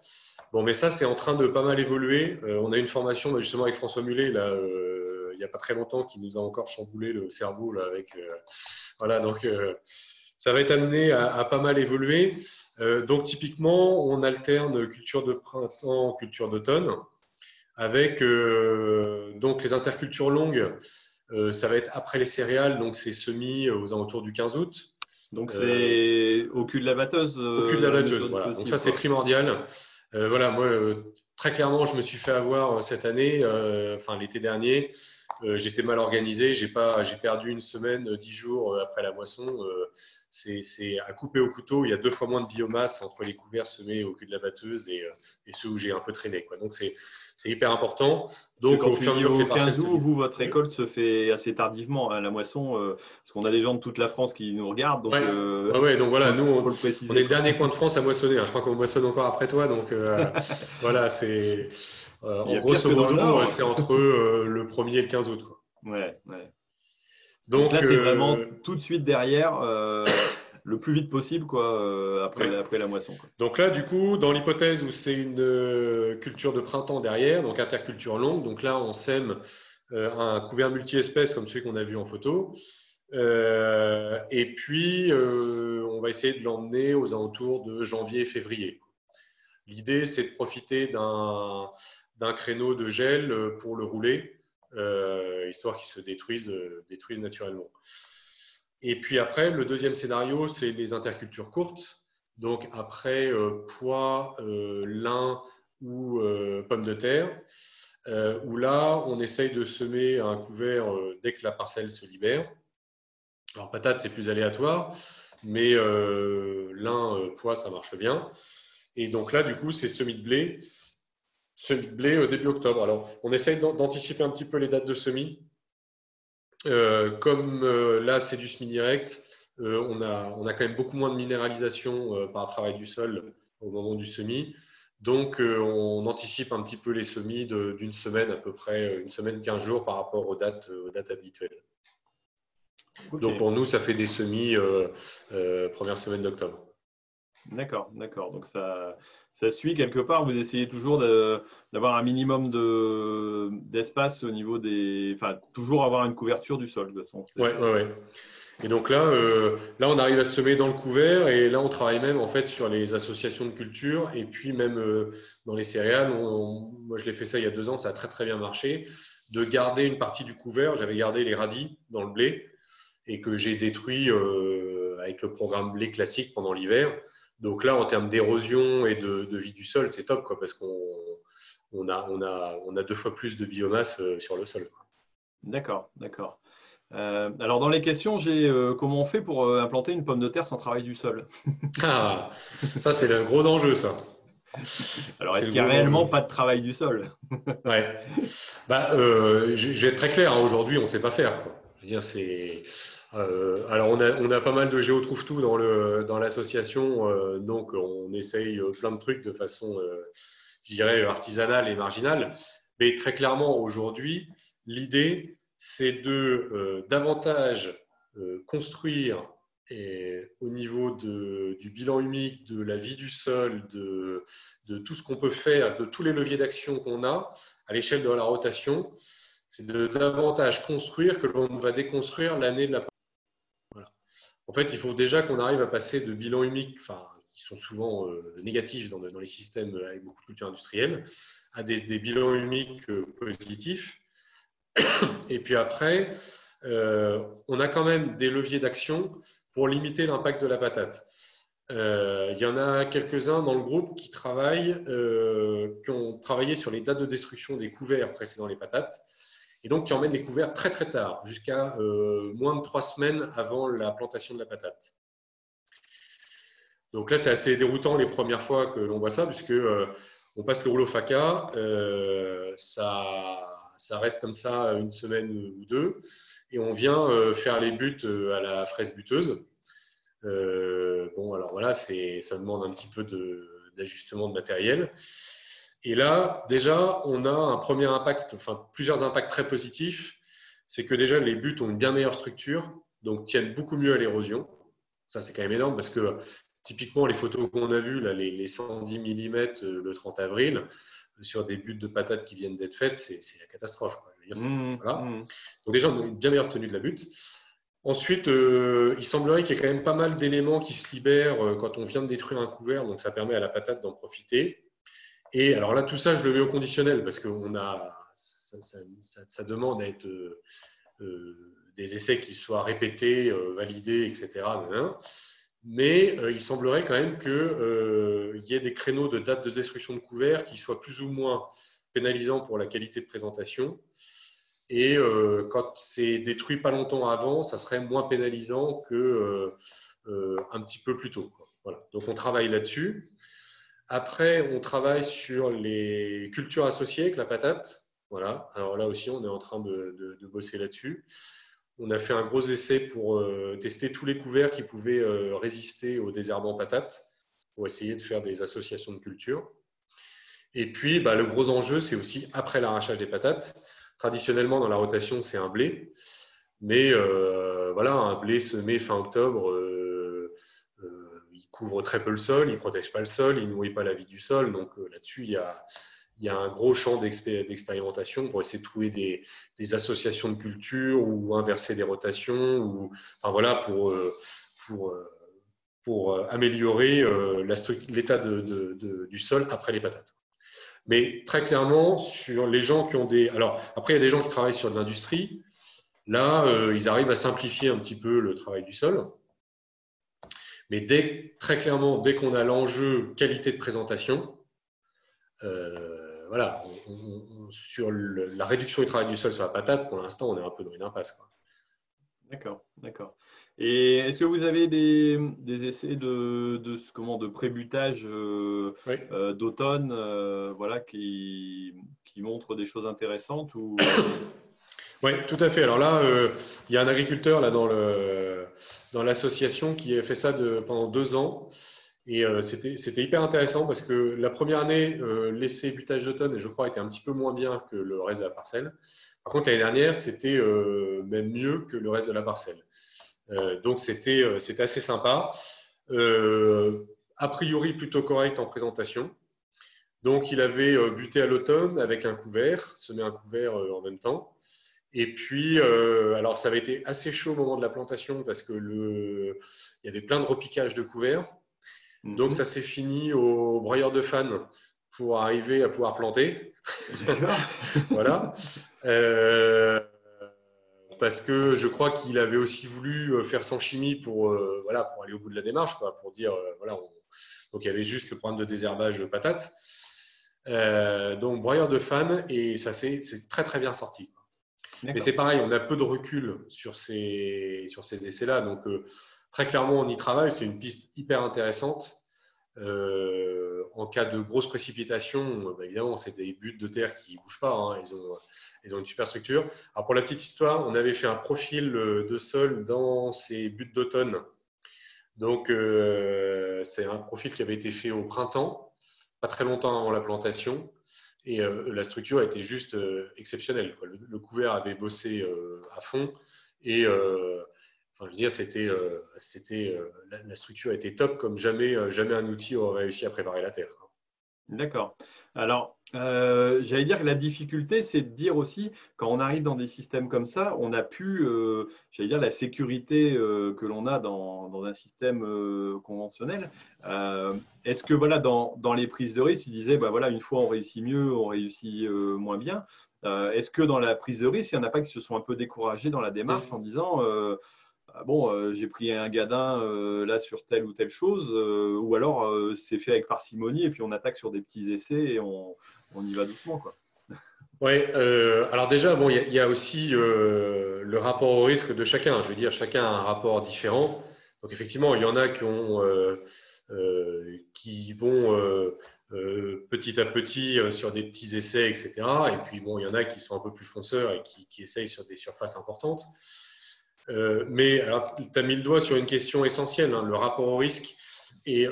Bon, mais ça, c'est en train de pas mal évoluer. Euh, on a une formation bah, justement avec François Mullet, là, euh, il n'y a pas très longtemps, qui nous a encore chamboulé le cerveau. Là, avec, euh, voilà, donc ça va être amené à, pas mal évoluer. donc, typiquement, on alterne culture de printemps, culture d'automne, avec donc les intercultures longues. Ça va être après les céréales, donc c'est semis aux alentours du 15 août. Donc c'est au cul de la batteuse. Au cul de la batteuse, voilà. Donc ça c'est primordial. Euh, voilà, moi, euh, très clairement, je me suis fait avoir euh, cette année, enfin l'été dernier. J'étais mal organisé, j'ai pas, j'ai perdu une semaine, dix jours après la moisson. c'est à couper au couteau. Il y a deux fois moins de biomasse entre les couverts semés au cul de la batteuse et, et ceux où j'ai un peu traîné. Quoi. Donc c'est c'est hyper important. Donc, au fur et à mesure que 15 août, vous, votre récolte se fait assez tardivement hein, la moisson, euh, parce qu'on a des gens de toute la France qui nous regardent. Donc, euh, donc voilà, nous, on, est le dernier coin de France à moissonner. Hein. Je crois qu'on moissonne encore après toi. Donc, euh, voilà, c'est. en grosso modo, c'est entre le 1er et le 15 août. Quoi. Ouais, ouais. Donc, là, c'est vraiment tout de suite derrière le plus vite possible quoi, euh, après, la, après la moisson. Donc là, du coup, dans l'hypothèse où c'est une euh, culture de printemps derrière, donc interculture longue, donc là, on sème euh, un couvert multi-espèces comme celui qu'on a vu en photo. et puis, on va essayer de l'emmener aux alentours de janvier-février. L'idée, c'est de profiter d'un créneau de gel pour le rouler, histoire qu'il se détruise, détruise naturellement. Et puis après, le deuxième scénario, c'est les intercultures courtes. Donc après euh, pois, euh, lin ou euh, pommes de terre, où là, on essaye de semer un couvert dès que la parcelle se libère. Alors patate, c'est plus aléatoire, mais lin, pois, ça marche bien. Et donc là, du coup, c'est semis de blé, semis de blé début octobre. Alors, on essaye d'anticiper un petit peu les dates de semis euh, comme euh, là, c'est du semi-direct, euh, on, a, on a quand même beaucoup moins de minéralisation par travail du sol au moment du semis. Donc, on anticipe un petit peu les semis d'une semaine à peu près, une semaine, 15 jours par rapport aux dates, aux dates habituelles. Donc, pour nous, ça fait des semis première semaine d'octobre. D'accord, d'accord. Donc, ça, ça suit quelque part. Vous essayez toujours d'avoir un minimum d'espace au niveau des. Enfin, toujours avoir une couverture du sol, de toute façon. Oui, ouais, ouais. Et donc là, euh, là, on arrive à semer dans le couvert et là, on travaille même en fait sur les associations de culture et puis même euh, dans les céréales. moi, je l'ai fait ça il y a deux ans, ça a très très bien marché. De garder une partie du couvert, j'avais gardé les radis dans le blé et que j'ai détruit euh, avec le programme blé classique pendant l'hiver. Donc là, en termes d'érosion et de, vie du sol, c'est top, quoi, parce qu'on a, on a, on a deux fois plus de biomasse euh, sur le sol. D'accord, d'accord. Euh, alors dans les questions, j'ai euh, comment on fait pour implanter une pomme de terre sans travail du sol? Ah, ça c'est le gros enjeu, ça. Alors est-ce qu'il n'y a réellement pas de travail du sol? Ouais. Bah, je vais être très clair. Hein. Aujourd'hui, on ne sait pas faire. Quoi. Euh, alors, on a, on a, pas mal de géo trouve tout dans, le, dans l'association, euh, donc on essaye euh, plein de trucs de façon, je dirais, artisanale et marginale. Mais très clairement, aujourd'hui, l'idée, c'est de davantage construire et au niveau de, du bilan humique, de la vie du sol, de, de tout ce qu'on peut faire, de tous les leviers d'action qu'on a à l'échelle de la rotation, c'est de davantage construire que l'on va déconstruire l'année de la en fait, il faut déjà qu'on arrive à passer de bilans humiques, enfin, qui sont souvent euh, négatifs dans, les systèmes avec beaucoup de cultures industrielles, à des, bilans humiques euh, positifs. Et puis après, euh, on a quand même des leviers d'action pour limiter l'impact de la patate. Il y en a quelques-uns dans le groupe qui travaillent, qui ont travaillé sur les dates de destruction des couverts précédant les patates et donc qui emmène les couverts très très tard, jusqu'à euh, moins de trois semaines avant la plantation de la patate. Donc là, c'est assez déroutant les premières fois que l'on voit ça, puisque euh, On passe le rouleau FACA, ça, ça reste comme ça une semaine ou deux, et on vient faire les buts à la fraise buteuse. bon, alors voilà, ça demande un petit peu d'ajustement de matériel. Et là, déjà, on a un premier impact, enfin plusieurs impacts très positifs. C'est que déjà, les buts ont une bien meilleure structure, donc tiennent beaucoup mieux à l'érosion. Ça, c'est quand même énorme parce que typiquement, les photos qu'on a vues, là, les, 110 mm euh, le 30 avril, euh, sur des buts de patates qui viennent d'être faites, c'est la catastrophe. Mmh, voilà. Mmh. Donc déjà, on a une bien meilleure tenue de la butte. Ensuite, euh, il semblerait qu'il y ait quand même pas mal d'éléments qui se libèrent quand on vient de détruire un couvert, donc ça permet à la patate d'en profiter. Et alors là, tout ça, je le mets au conditionnel parce que ça, demande à être euh, euh, des essais qui soient répétés, euh, validés, etc. Mais il semblerait quand même qu'il y ait des créneaux de date de destruction de couvert qui soient plus ou moins pénalisants pour la qualité de présentation. Et quand c'est détruit pas longtemps avant, ça serait moins pénalisant que un petit peu plus tôt. Voilà. Donc on travaille là-dessus. Après, on travaille sur les cultures associées avec la patate. Voilà. Alors là aussi, on est en train de, bosser là-dessus. On a fait un gros essai pour euh, tester tous les couverts qui pouvaient euh, résister au désherbant patate pour essayer de faire des associations de cultures. Et puis, bah, le gros enjeu, c'est aussi après l'arrachage des patates. Traditionnellement, dans la rotation, c'est un blé. Mais euh, voilà, un blé semé fin octobre, couvre très peu le sol, il ne protège pas le sol, il ne nourrit pas la vie du sol. Donc euh, là-dessus, il y a, un gros champ d'expérimentation pour essayer de trouver des, associations de culture ou inverser des rotations, ou, enfin voilà, pour, euh, euh, améliorer l'état du sol après les patates. Mais très clairement, sur les gens qui ont des. Alors, après, il y a des gens qui travaillent sur de l'industrie. Là, ils arrivent à simplifier un petit peu le travail du sol. Mais dès, très clairement, dès qu'on a l'enjeu qualité de présentation, euh, voilà, sur la réduction du travail du sol sur la patate, pour l'instant, on est un peu dans une impasse. D'accord, d'accord. Et est-ce que vous avez des, essais de, de, comment, de prébutage euh, euh, d'automne voilà, qui, qui montrent des choses intéressantes ou... Oui, tout à fait. Alors là, il y a un agriculteur là dans le dans l'association qui a fait ça pendant deux ans. Et euh, c'était hyper intéressant parce que la première année, euh, l'essai butage d'automne, je crois, était un petit peu moins bien que le reste de la parcelle. Par contre, l'année dernière, c'était même mieux que le reste de la parcelle. donc, c'était assez sympa. a priori, plutôt correct en présentation. Donc, il avait buté à l'automne avec un couvert, semé un couvert en même temps. Et puis, euh, alors ça avait été assez chaud au moment de la plantation parce que le, il y avait plein de repiquages de couverts. Donc, mhm. ça s'est fini au broyeur de fans pour arriver à pouvoir planter. voilà. Euh, parce que je crois qu'il avait aussi voulu euh, faire son chimie pour, voilà, pour aller au bout de la démarche, quoi, pour dire, voilà, donc il y avait juste le problème de désherbage de patates. donc, broyeur de fans, et ça s'est très très bien sorti. Mais c'est pareil, on a peu de recul sur ces, sur ces essais-là. Donc, euh, très clairement, on y travaille. C'est une piste hyper intéressante. Euh, en cas de grosses précipitations, bah, évidemment, c'est des buts de terre qui ne bougent pas. Hein. Ils, ont, ils, ont, une super structure. Alors, pour la petite histoire, on avait fait un profil de sol dans ces buts d'automne. Donc, euh, c'est un profil qui avait été fait au printemps, pas très longtemps avant la plantation. Et euh, la structure était juste euh, exceptionnelle. Le, couvert avait bossé euh, à fond. Et enfin, je veux dire, c'était, c'était, la, structure était top comme jamais, jamais un outil aurait réussi à préparer la terre. D'accord. Alors, euh, j'allais dire que la difficulté, c'est de dire aussi, quand on arrive dans des systèmes comme ça, on a pu, euh, j'allais dire, la sécurité euh, que l'on a dans, un système conventionnel. Est-ce que, voilà, dans, les prises de risque, tu disais, bah, voilà, une fois on réussit mieux, on réussit moins bien. Est-ce que dans la prise de risque, il n'y en a pas qui se sont un peu découragés dans la démarche en disant, ah bon, j'ai pris un gadin là sur telle ou telle chose, ou alors c'est fait avec parcimonie et puis on attaque sur des petits essais et on, on y va doucement. Oui, euh, alors déjà, bon, il y, a aussi euh, le rapport au risque de chacun. Je veux dire, chacun a un rapport différent. Donc effectivement, il y en a qui, ont, euh, qui vont petit à petit sur des petits essais, etc. Et puis, bon, il y en a qui sont un peu plus fonceurs et qui, qui essayent sur des surfaces importantes. mais alors, tu as mis le doigt sur une question essentielle, hein, le rapport au risque et, et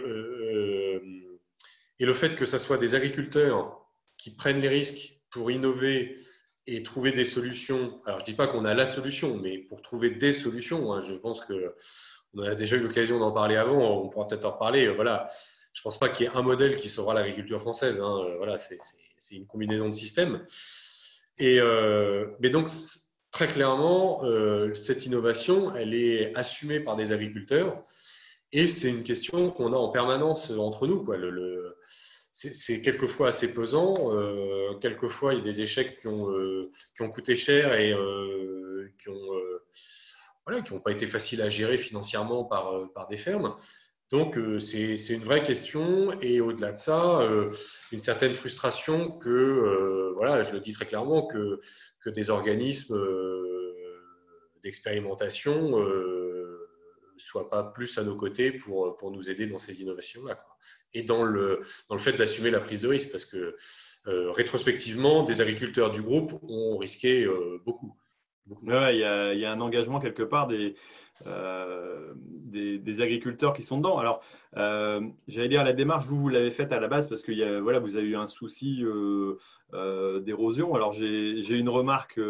le fait que ce soit des agriculteurs qui prennent les risques pour innover et trouver des solutions. Alors, je ne dis pas qu'on a la solution, mais pour trouver des solutions, hein, je pense que on a déjà eu l'occasion d'en parler avant, on pourra peut-être en reparler. Voilà, je ne pense pas qu'il y ait un modèle qui saura l'agriculture française. Hein. Voilà, c'est une combinaison de systèmes. Et, euh, mais donc, très clairement, euh, cette innovation, elle est assumée par des agriculteurs et c'est une question qu'on a en permanence entre nous. Quoi. C'est quelquefois assez pesant. Euh, quelquefois, il y a des échecs qui ont, euh, qui ont coûté cher et euh, qui n'ont pas été faciles à gérer financièrement par, par des fermes. Donc, c'est une vraie question. Et au-delà de ça, une certaine frustration que, voilà, je le dis très clairement, que, que des organismes d'expérimentation soient pas plus à nos côtés pour, pour nous aider dans ces innovations-là et dans le, dans le fait d'assumer la prise de risque, parce que euh, rétrospectivement, des agriculteurs du groupe ont risqué euh, beaucoup. il, y a, un engagement quelque part des, euh, des, agriculteurs qui sont dedans. Alors, euh, j'allais dire, la démarche, vous, vous l'avez faite à la base parce que voilà, vous avez eu un souci euh, d'érosion. Alors, j'ai une remarque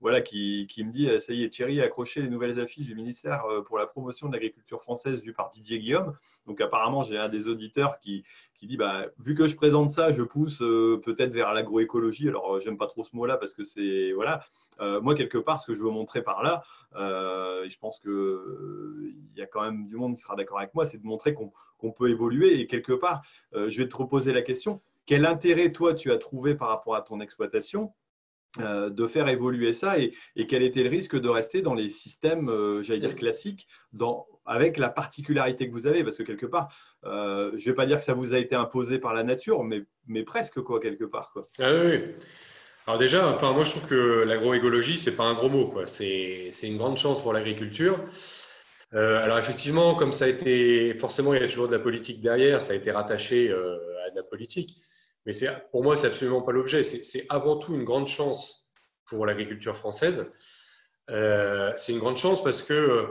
voilà, qui, me dit, ça y est, Thierry a accroché les nouvelles affiches du ministère pour la promotion de l'agriculture française vu par Didier Guillaume. Donc, apparemment, j'ai un des auditeurs qui, qui dit bah, vu que je présente ça, je pousse peut-être vers l'agroécologie. Alors, j'aime pas trop ce mot-là parce que c'est voilà. moi, quelque part, ce que je veux montrer par là, et je pense qu'il y a quand même du monde qui sera d'accord avec moi, c'est de montrer qu'on peut évoluer. Et quelque part, euh, je vais te reposer la question quel intérêt, toi, tu as trouvé par rapport à ton exploitation euh, de faire évoluer ça et, quel était le risque de rester dans les systèmes, euh, j'allais dire classiques, dans, avec la particularité que vous avez? Parce que quelque part, je ne vais pas dire que ça vous a été imposé par la nature, mais, mais presque, quoi, quelque part. Quoi. Ah. Alors déjà, enfin, moi je trouve que l'agroécologie, c'est pas un gros mot, quoi. C'est, une grande chance pour l'agriculture. Euh, alors effectivement, comme ça a été, forcément, il y a toujours de la politique derrière, ça a été rattaché euh, à de la politique. Mais pour moi, c'est absolument pas l'objet. C'est, avant tout une grande chance pour l'agriculture française. Euh, c'est une grande chance parce que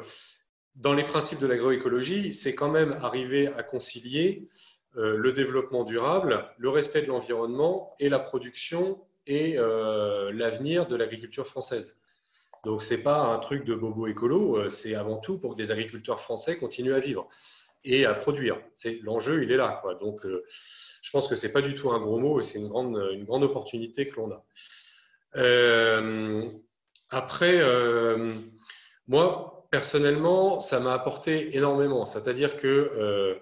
dans les principes de l'agroécologie, c'est quand même arriver à concilier le développement durable, le respect de l'environnement et la production et euh, l'avenir de l'agriculture française. Donc, ce n'est pas un truc de bobo écolo, euh, c'est avant tout pour que des agriculteurs français continuent à vivre et à produire. L'enjeu, il est là. Donc, euh, je pense que ce n'est pas du tout un gros mot et c'est une grande, une grande opportunité que l'on a. après, moi, personnellement, ça m'a apporté énormément. C'est-à-dire que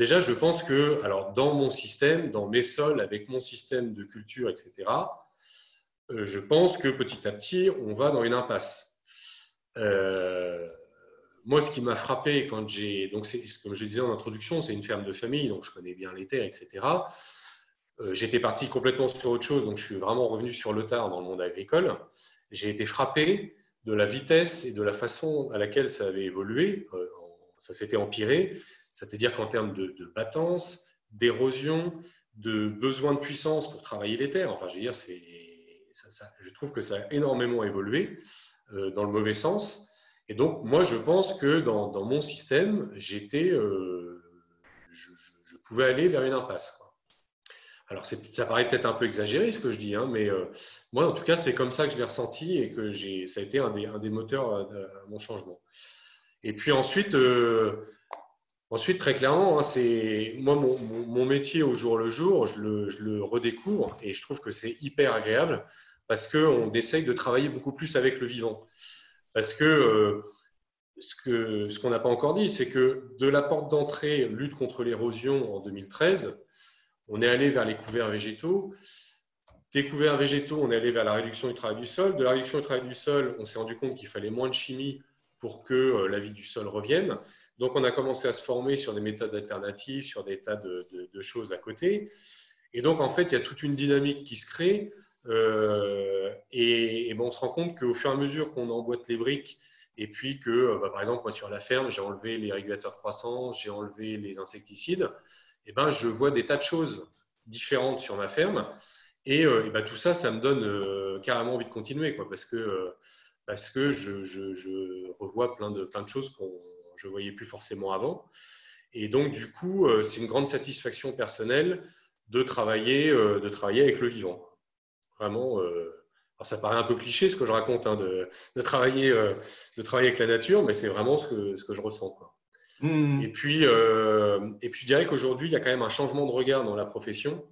Déjà, je pense que, alors, dans mon système, dans mes sols, avec mon système de culture, etc., euh, je pense que petit à petit, on va dans une impasse. Euh, moi, ce qui m'a frappé quand j'ai. Donc, comme je disais en introduction, c'est une ferme de famille, donc je connais bien les terres, etc. Euh, j'étais parti complètement sur autre chose, donc je suis vraiment revenu sur le tard dans le monde agricole. J'ai été frappé de la vitesse et de la façon à laquelle ça avait évolué. ça s'était empiré. C'est-à-dire qu'en termes de, de battance, d'érosion, de besoin de puissance pour travailler les terres, enfin, je veux dire, je trouve que ça a énormément évolué euh, dans le mauvais sens. Et donc, moi, je pense que dans, mon système, j'étais, euh, je, pouvais aller vers une impasse. Alors, ça paraît peut-être un peu exagéré ce que je dis, hein, mais euh, moi, en tout cas, c'est comme ça que je l'ai ressenti et que ça a été un des, moteurs à, mon changement. Et puis ensuite, Ensuite, très clairement, hein, c'est moi mon, métier au jour le jour, je le, redécouvre et je trouve que c'est hyper agréable parce qu'on essaye de travailler beaucoup plus avec le vivant. Parce que euh, ce qu'on n'a pas encore dit, c'est que de la porte d'entrée lutte contre l'érosion en 2013, on est allé vers les couverts végétaux. Des couverts végétaux, on est allé vers la réduction du travail du sol. De la réduction du travail du sol, on s'est rendu compte qu'il fallait moins de chimie pour que euh, la vie du sol revienne. Donc, on a commencé à se former sur des méthodes alternatives, sur des tas de, choses à côté. Et donc, en fait, il y a toute une dynamique qui se crée. Euh, et, ben, on se rend compte qu'au fur et à mesure qu'on emboîte les briques, et puis que, euh, bah, par exemple, moi, sur la ferme, j'ai enlevé les régulateurs de croissance, j'ai enlevé les insecticides, eh ben, je vois des tas de choses différentes sur ma ferme. Et, euh, ben, tout ça, ça me donne carrément envie de continuer, quoi, parce que, parce que je, je, revois plein de, plein de choses que je ne voyais plus forcément avant. Et donc, du coup, c'est une grande satisfaction personnelle de travailler, de travailler avec le vivant. Vraiment, ça paraît un peu cliché ce que je raconte, hein, de, de, travailler, de travailler avec la nature, mais c'est vraiment ce que, ce que je ressens. Quoi. Mmh. Et, puis, et puis, je dirais qu'aujourd'hui, il y a quand même un changement de regard dans la profession.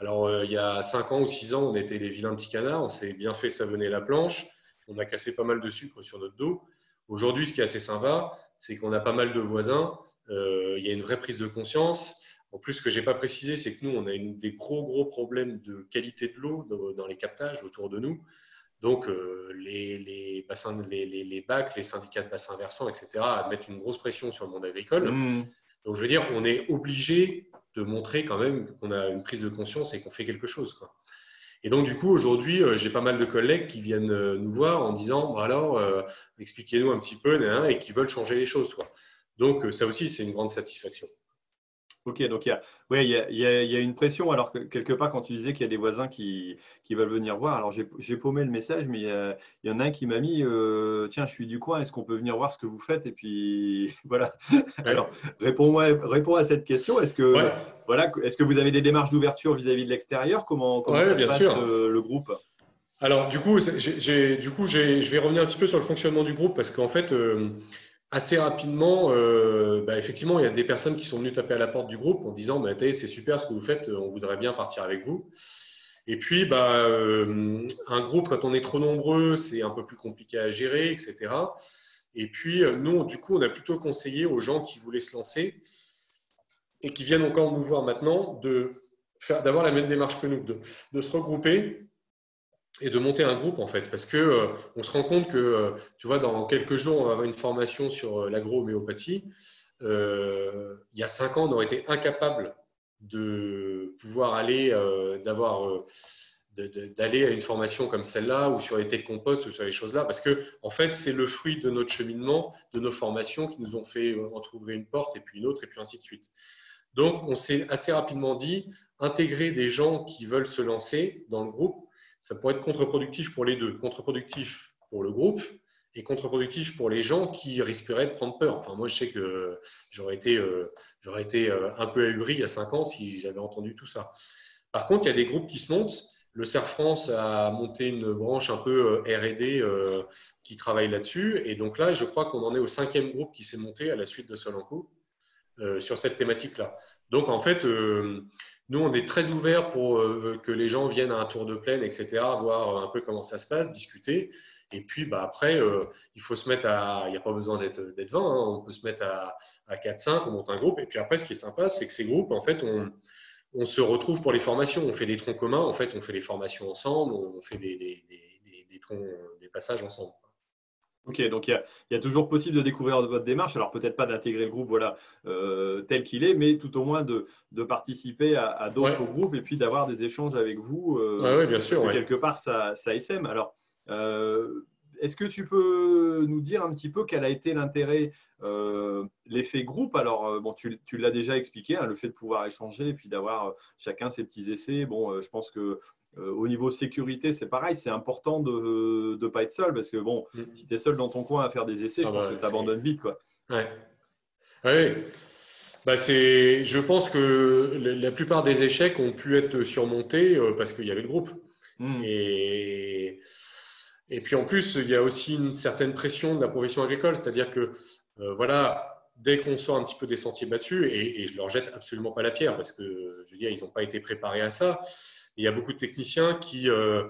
Alors, euh, il y a 5 ans ou 6 ans, on était les vilains petits canards, on s'est bien fait savonner la planche, on a cassé pas mal de sucre sur notre dos. Aujourd'hui, ce qui est assez sympa, c'est qu'on a pas mal de voisins, euh, il y a une vraie prise de conscience. En plus, ce que je n'ai pas précisé, c'est que nous, on a une, des gros, gros problèmes de qualité de l'eau dans, les captages autour de nous. Donc, euh, les, bassins, les, bacs, les syndicats de bassins versants, etc., mettent une grosse pression sur le monde agricole. Mmh. Donc, je veux dire, on est obligé de montrer quand même qu'on a une prise de conscience et qu'on fait quelque chose. Quoi. Et donc, du coup, aujourd'hui, euh, j'ai pas mal de collègues qui viennent euh, nous voir en disant bah alors, euh, expliquez-nous un petit peu, et qui veulent changer les choses. Quoi. Donc, ça aussi, c'est une grande satisfaction. Ok, donc il y a, ouais, il y, a, il y, a, une pression. Alors, que, quelque part, quand tu disais qu'il y a des voisins qui, qui veulent venir voir, alors j'ai paumé le message, mais il y, en a un qui m'a mis euh, Tiens, je suis du coin, est-ce qu'on peut venir voir ce que vous faites? Et puis, voilà. Alors, réponds-moi réponds à cette question. Est-ce que, voilà, est que vous avez des démarches d'ouverture vis-à-vis de l'extérieur? Comment, comment ça se passe euh, le groupe? Alors, du coup, du coup je vais revenir un petit peu sur le fonctionnement du groupe parce qu'en fait, euh, assez rapidement, euh, bah, effectivement, il y a des personnes qui sont venues taper à la porte du groupe en disant bah, C'est super ce que vous faites, on voudrait bien partir avec vous. Et puis, bah, euh, un groupe, quand on est trop nombreux, c'est un peu plus compliqué à gérer, etc. Et puis, euh, nous, du coup, on a plutôt conseillé aux gens qui voulaient se lancer et qui viennent encore nous voir maintenant d'avoir la même démarche que nous, de se regrouper et de monter un groupe en fait, parce que euh, on se rend compte que, euh, tu vois, dans quelques jours, on va avoir une formation sur euh, l'agro-homéopathie. il y a cinq ans, on aurait été incapable de pouvoir aller, d'avoir, d'aller à une formation comme celle-là, ou sur les de compost, ou sur les choses-là, parce que en fait, c'est le fruit de notre cheminement, de nos formations qui nous ont fait entrouvrir une porte, et puis une autre, et puis ainsi de suite. Donc, on s'est assez rapidement dit, intégrer des gens qui veulent se lancer dans le groupe, ça pourrait être contre-productif pour les deux. Contre-productif pour le groupe et contre-productif pour les gens qui risqueraient de prendre peur. Enfin, moi, je sais que j'aurais été, euh, été euh, un peu ahuri il y a cinq ans si j'avais entendu tout ça. Par contre, il y a des groupes qui se montent. Le CERF France a monté une branche un peu euh, R&D qui travaille là-dessus. Et donc là, je crois qu'on en est au cinquième groupe qui s'est monté à la suite de Solanco sur cette thématique-là. Donc, en fait, nous, on est très ouvert pour euh, que les gens viennent à un tour de plaine, etc., voir un peu comment ça se passe, discuter. Et puis, bah, après, euh, il faut se mettre à. Il n'y a pas besoin d'être 20, hein. on peut se mettre à, à 4-5, on monte un groupe. Et puis après, ce qui est sympa, c'est que ces groupes, en fait, on, se retrouve pour les formations. On fait des troncs communs, on fait les formations ensemble, on fait des, des, des, des troncs, des passages ensemble. Ok, donc il y, a, toujours possible de découvrir votre démarche. Alors peut-être pas d'intégrer le groupe voilà, euh, tel qu'il est, mais tout au moins de, participer à, d'autres groupes et puis d'avoir des échanges avec vous. Euh, oui, bien sûr. Parce que quelque part, ça, ça SM. Alors, euh, est-ce que tu peux nous dire un petit peu quel a été l'intérêt, l'effet groupe? Alors, bon, tu, l'as déjà expliqué, hein, le fait de pouvoir échanger et puis d'avoir chacun ses petits essais. Bon, je pense que au niveau sécurité, c'est pareil, c'est important de ne pas être seul parce que bon, mm. si tu es seul dans ton coin à faire des essais, je ah pense bah, que tu abandonnes vite. Quoi. Ouais. Bah je pense que la plupart des échecs ont pu être surmontés euh, parce qu'il y avait le groupe. Mm. Et, et puis en plus, il y a aussi une certaine pression de la profession agricole, c'est-à-dire que euh, voilà, dès qu'on sort un petit peu des sentiers battus, et, et je leur jette absolument pas la pierre parce que je veux dire, ils n'ont pas été préparés à ça il y a beaucoup de techniciens qui euh,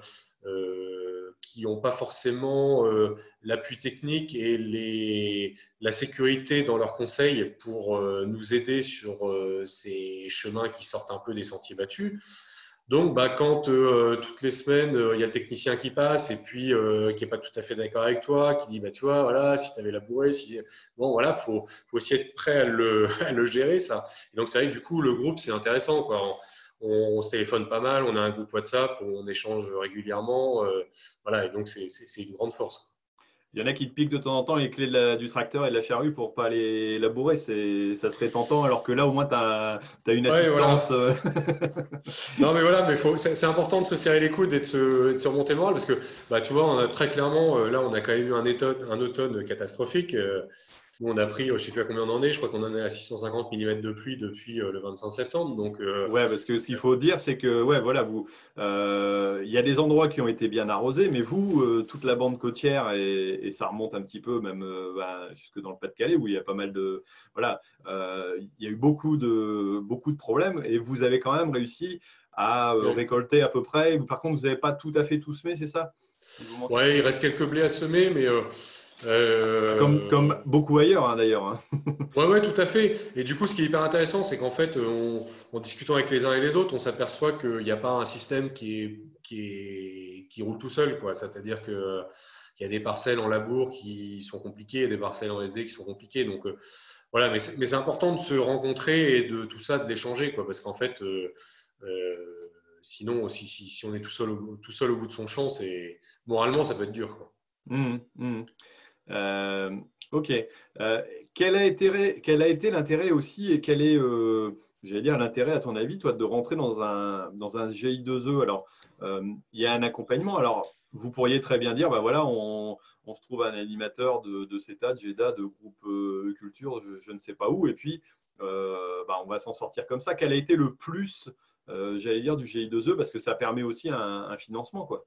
euh, qui n'ont pas forcément euh, l'appui technique et la sécurité dans leurs conseils pour nous aider sur ces chemins qui sortent un peu des sentiers battus. Donc, bah, quand toutes les semaines, il y a le technicien qui passe et puis qui n'est pas tout à fait d'accord avec toi, qui dit, bah, tu vois, voilà, si tu avais labouré, si... bon, voilà, il faut, aussi être prêt à le, gérer, ça. Et donc, c'est vrai que du coup, le groupe, c'est intéressant. On, se téléphone pas mal, on a un groupe WhatsApp, on échange régulièrement. Euh, voilà, et donc c'est une grande force. Il y en a qui te piquent de temps en temps les clés du tracteur et de la charrue pour pas les labourer. Ça serait tentant, alors que là, au moins, tu as, une assistance. Euh. non, mais voilà, mais c'est important de se serrer les coudes et de se, remonter le moral parce que, bah, tu vois, on a très clairement, euh, là, on a quand même eu un automne, un automne catastrophique. Euh, on a pris, je ne sais plus à combien on en est, je crois qu'on en est à 650 mm de pluie depuis euh, le 25 septembre. Donc, euh, Ouais, parce que ce qu'il faut dire, c'est que, ouais, voilà, vous, euh, il y a des endroits qui ont été bien arrosés, mais vous, toute la bande côtière, et, ça remonte un petit peu même bah, jusque dans le Pas-de-Calais, où il y a pas mal de. Voilà, il y a eu beaucoup de, beaucoup de problèmes, et vous avez quand même réussi à récolter à peu près. Par contre, vous n'avez pas tout à fait tout semé, c'est ça? Ouais, il reste quelques blés à semer, mais euh, comme, comme, beaucoup ailleurs hein, d'ailleurs. Hein. oui, ouais, tout à fait. Et du coup, ce qui est hyper intéressant, c'est qu'en fait, en discutant avec les uns et les autres, on s'aperçoit qu'il n'y a pas un système qui, est, qui, est, qui roule tout seul. C'est-à-dire qu'il y a des parcelles en labour qui sont compliquées et des parcelles en SD qui sont compliquées. Donc euh, voilà, mais c'est important de se rencontrer et de tout ça, de l'échanger. Parce qu'en fait, euh, sinon, si, si, si, on est tout seul, au, tout seul au bout de son champ, moralement, ça peut être dur. Quoi. Mmh, mmh. Euh, ok. Euh, quel, a été, l'intérêt aussi et quel est, euh, j'allais dire, l'intérêt à ton avis, toi, de rentrer dans un, dans un GI2E Alors, il y a un accompagnement. Alors, vous pourriez très bien dire, bah voilà, on, se trouve un animateur de, CETA, de GEDA, de groupe culture, je, ne sais pas où, et puis bah, on va s'en sortir comme ça. Quel a été le plus, j'allais dire, du GI2E Parce que ça permet aussi un financement, quoi.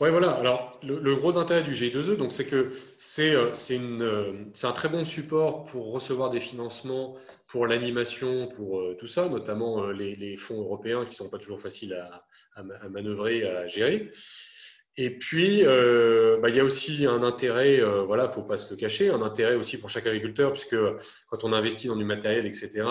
Oui, voilà. Alors, le, gros intérêt du G2E, donc, c'est que c'est euh, euh, un très bon support pour recevoir des financements pour l'animation, pour euh, tout ça, notamment les, fonds européens qui ne sont pas toujours faciles à, manœuvrer, à gérer. Et puis, bah, il y a aussi un intérêt, voilà, faut pas se le cacher, un intérêt aussi pour chaque agriculteur, puisque quand on investit dans du matériel, etc.,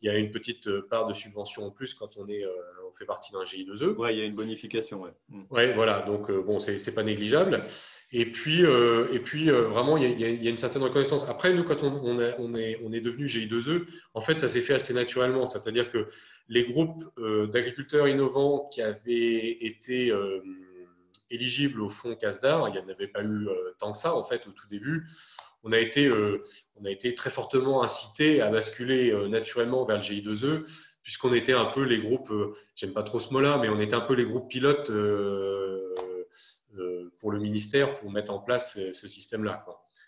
il y a une petite euh, part de subvention en plus quand on, est, euh, on fait partie d'un GI2E. Oui, il y a une bonification. Oui, mm. ouais, voilà, donc euh, bon, c'est pas négligeable. Et puis, et puis vraiment, il y, a, il y, a, une certaine reconnaissance. Après, nous, quand on, on, on est, on est devenu GI2E, en fait, ça s'est fait assez naturellement. C'est-à-dire que les groupes d'agriculteurs innovants qui avaient été éligibles au fonds CASDAR, il n'y en avait pas eu tant que ça, en fait, au tout début on a été, euh, on a été très fortement incité à basculer euh, naturellement vers le GI2E, puisqu'on était un peu les groupes, euh, j'aime pas trop ce mot-là, mais on était un peu les groupes pilotes pour le ministère pour mettre en place ce système-là.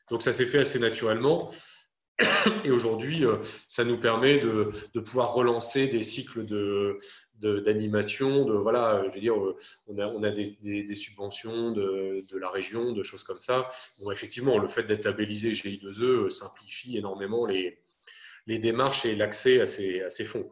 Donc ça s'est fait assez naturellement. Et aujourd'hui, ça nous permet de, pouvoir relancer des cycles de, d'animation, de, voilà, je veux dire, on a, on a des, des, subventions de, de, la région, de choses comme ça. Bon, effectivement, le fait d'être labellisé GI2E simplifie énormément les, les démarches et l'accès à ces, à ces fonds.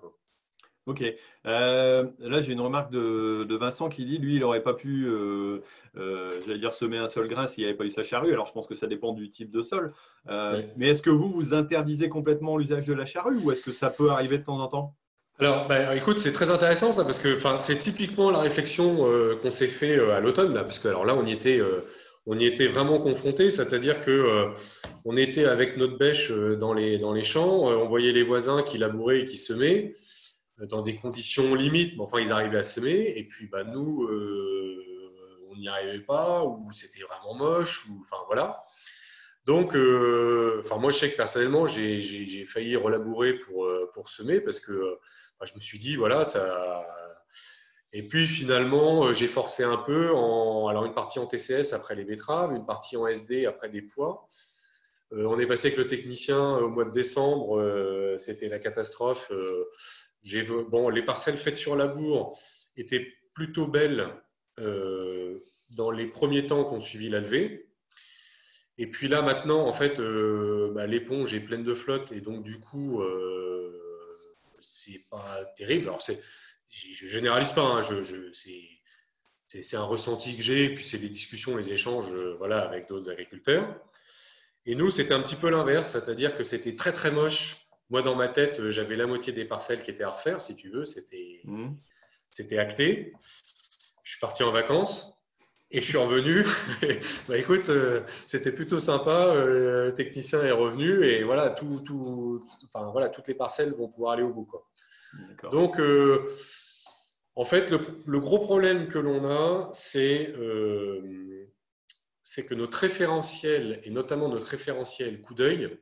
Ok. Euh, là, j'ai une remarque de, de, Vincent qui dit, lui, il n'aurait pas pu, euh, euh, j'allais dire, semer un seul grain s'il n'y avait pas eu sa charrue. Alors, je pense que ça dépend du type de sol. Mais est-ce que vous, vous interdisez complètement l'usage de la charrue ou est-ce que ça peut arriver de temps en temps? Alors, bah, écoute, c'est très intéressant ça parce que c'est typiquement la réflexion euh, qu'on s'est fait euh, à l'automne là, parce que alors là, on y était, euh, on y était vraiment confronté, c'est-à-dire que on était avec notre bêche dans les dans les champs, on voyait les voisins qui labouraient et qui semaient dans des conditions limites, mais enfin ils arrivaient à semer, et puis bah nous, on n'y arrivait pas ou c'était vraiment moche ou enfin voilà. Donc, enfin moi je sais que personnellement j'ai failli relabourer pour pour semer parce que je me suis dit, voilà, ça. Et puis finalement, euh, j'ai forcé un peu en alors une partie en TCS après les betteraves, une partie en SD après des pois. Euh, on est passé avec le technicien au mois de décembre, euh, c'était la catastrophe. Bon, les parcelles faites sur labour étaient plutôt belles dans les premiers temps qu'on suivi la levée. Et puis là maintenant, en fait, bah, l'éponge est pleine de flotte et donc du coup, c'est pas terrible. Alors, c'est, je généralise pas, hein, c'est, un ressenti que j'ai, puis c'est des discussions, les échanges euh, voilà, avec d'autres agriculteurs. Et nous, c'était un petit peu l'inverse, c'est-à-dire que c'était très très moche. Moi, dans ma tête, euh, j'avais la moitié des parcelles qui étaient à refaire, si tu veux, c'était, mmh. c'était acté. Je suis parti en vacances. Et je suis revenu. bah, écoute, euh, c'était plutôt sympa. Euh, le technicien est revenu et voilà, tout, tout, enfin, voilà, toutes les parcelles vont pouvoir aller au bout. Quoi. Donc, euh, en fait, le, gros problème que l'on a, c'est que notre référentiel, et notamment notre référentiel coup d'œil,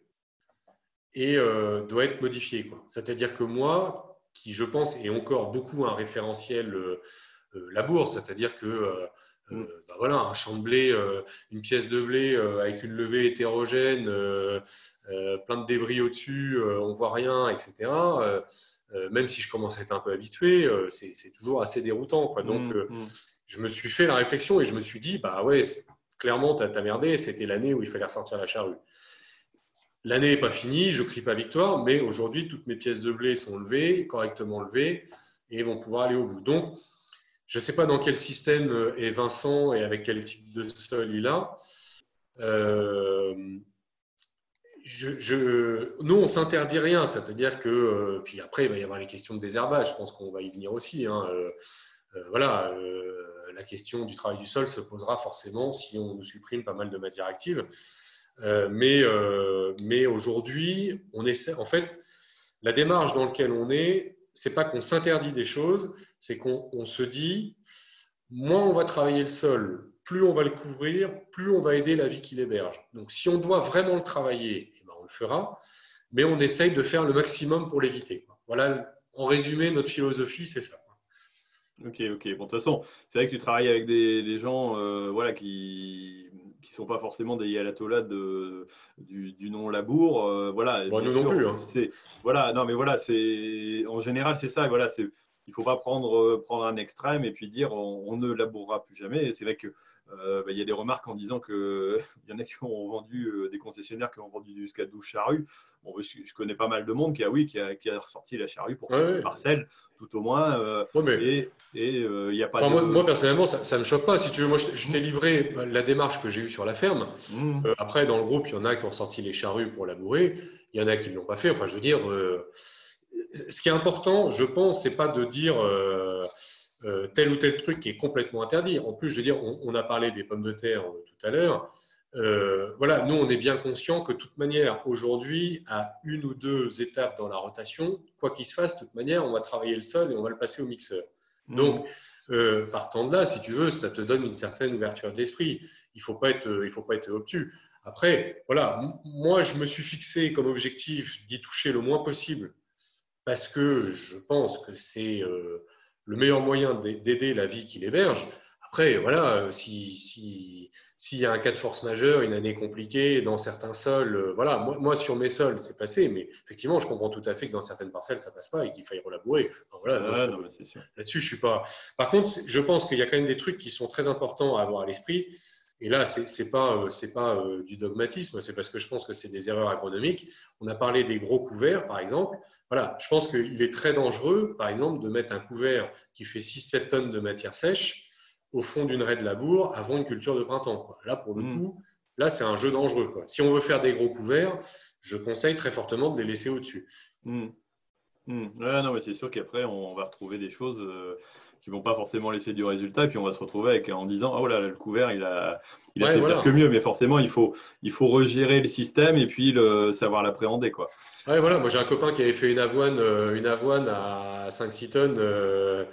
doit être modifié. C'est-à-dire que moi, qui je pense est encore beaucoup un référentiel labour, c'est-à-dire que euh, mm. bah voilà, un champ de blé, euh, une pièce de blé euh, avec une levée hétérogène, plein de débris au-dessus, on voit rien, etc. même si je commence à être un peu habitué, c'est toujours assez déroutant. Quoi. Donc, mm, mm. je me suis fait la réflexion et je me suis dit, bah ouais, clairement, tu as, merdé, c'était l'année où il fallait ressortir la charrue. L'année n'est pas finie, je crie pas victoire, mais aujourd'hui, toutes mes pièces de blé sont levées, correctement levées, et vont pouvoir aller au bout. Donc, je ne sais pas dans quel système euh, est Vincent et avec quel type de sol il a. Euh, nous, on s'interdit rien, c'est-à-dire que, euh, puis après, il va y avoir les questions de désherbage, je pense qu'on va y venir aussi. Hein. voilà, la question du travail du sol se posera forcément si on nous supprime pas mal de matières actives. Mais mais aujourd'hui, on essaie, en fait, la démarche dans laquelle on est, c'est pas qu'on s'interdit des choses, c'est qu'on se dit, moins on va travailler le sol, plus on va le couvrir, plus on va aider la vie qui l'héberge. Donc si on doit vraiment le travailler, eh ben, on le fera, mais on essaye de faire le maximum pour l'éviter. Voilà, en résumé, notre philosophie, c'est ça. Ok, ok. Bon, de toute façon, c'est vrai que tu travailles avec des, gens euh, voilà, qui ne sont pas forcément des ayatollahs de, du, du non-labour. Euh, voilà, bon, nous non plus. Hein. Voilà, non, mais voilà, c'est en général, c'est ça. Voilà, c'est il faut pas prendre, euh, prendre un extrême et puis dire on, ne labourera plus jamais. C'est vrai qu'il euh, bah, y a des remarques en disant qu'il y en a qui ont vendu, euh, des concessionnaires qui ont vendu jusqu'à 12 charrues. Bon, je, connais pas mal de monde qui a, oui, qui a, qui a ressorti la charrue pour une parcelle, tout au moins. Et il y a pas moi, personnellement, ça ne me choque pas. Si tu veux, moi, je, t'ai livré la démarche que j'ai eue sur la ferme. Mmh. après, dans le groupe, il y en a qui ont sorti les charrues pour labourer. Il y en a qui ne l'ont pas fait. Enfin, je veux dire ce qui est important, je pense, c'est pas de dire euh, euh, tel ou tel truc qui est complètement interdit. En plus, je veux dire, on, a parlé des pommes de terre euh, tout à l'heure. voilà, nous, on est bien conscient que de toute manière, aujourd'hui, à une ou deux étapes dans la rotation, quoi qu'il se fasse, de toute manière, on va travailler le sol et on va le passer au mixeur. Mmh. Donc, partant de là, si tu veux, ça te donne une certaine ouverture d'esprit. Il ne faut, pas être, il faut pas être obtus. Après, voilà, moi, je me suis fixé comme objectif d'y toucher le moins possible parce que je pense que c'est euh, le meilleur moyen d'aider la vie qui l'héberge. Après, voilà, euh, s'il y a un cas de force majeure, une année compliquée dans certains sols, euh, voilà, moi, sur mes sols, c'est passé, mais effectivement, je comprends tout à fait que dans certaines parcelles, ça passe pas et qu'il faille relabourer. voilà, Là-dessus, je suis pas. Par contre, je pense qu'il y a quand même des trucs qui sont très importants à avoir à l'esprit. Et là, ce n'est pas, c'est pas du dogmatisme, c'est parce que je pense que c'est des erreurs agronomiques. On a parlé des gros couverts, par exemple. Voilà, je pense qu'il est très dangereux, par exemple, de mettre un couvert qui fait 6-7 tonnes de matière sèche au fond d'une raie de labour avant une culture de printemps. Là, pour le hmm. coup, là, c'est un jeu dangereux. Si on veut faire des gros couverts, je conseille très fortement de les laisser au-dessus. Hmm. Hmm. non, mais c'est sûr qu'après, on va retrouver des choses. Euh, qui vont pas forcément laisser du résultat. Et puis on va se retrouver avec, en disant oh là, le couvert, il a, il a fait pire que mieux. Mais forcément, il faut, il faut regérer le système et puis le, savoir l'appréhender. Quoi. Ouais, voilà. Moi, j'ai un copain qui avait fait une avoine, euh, une avoine à 5-6 tonnes. Euh,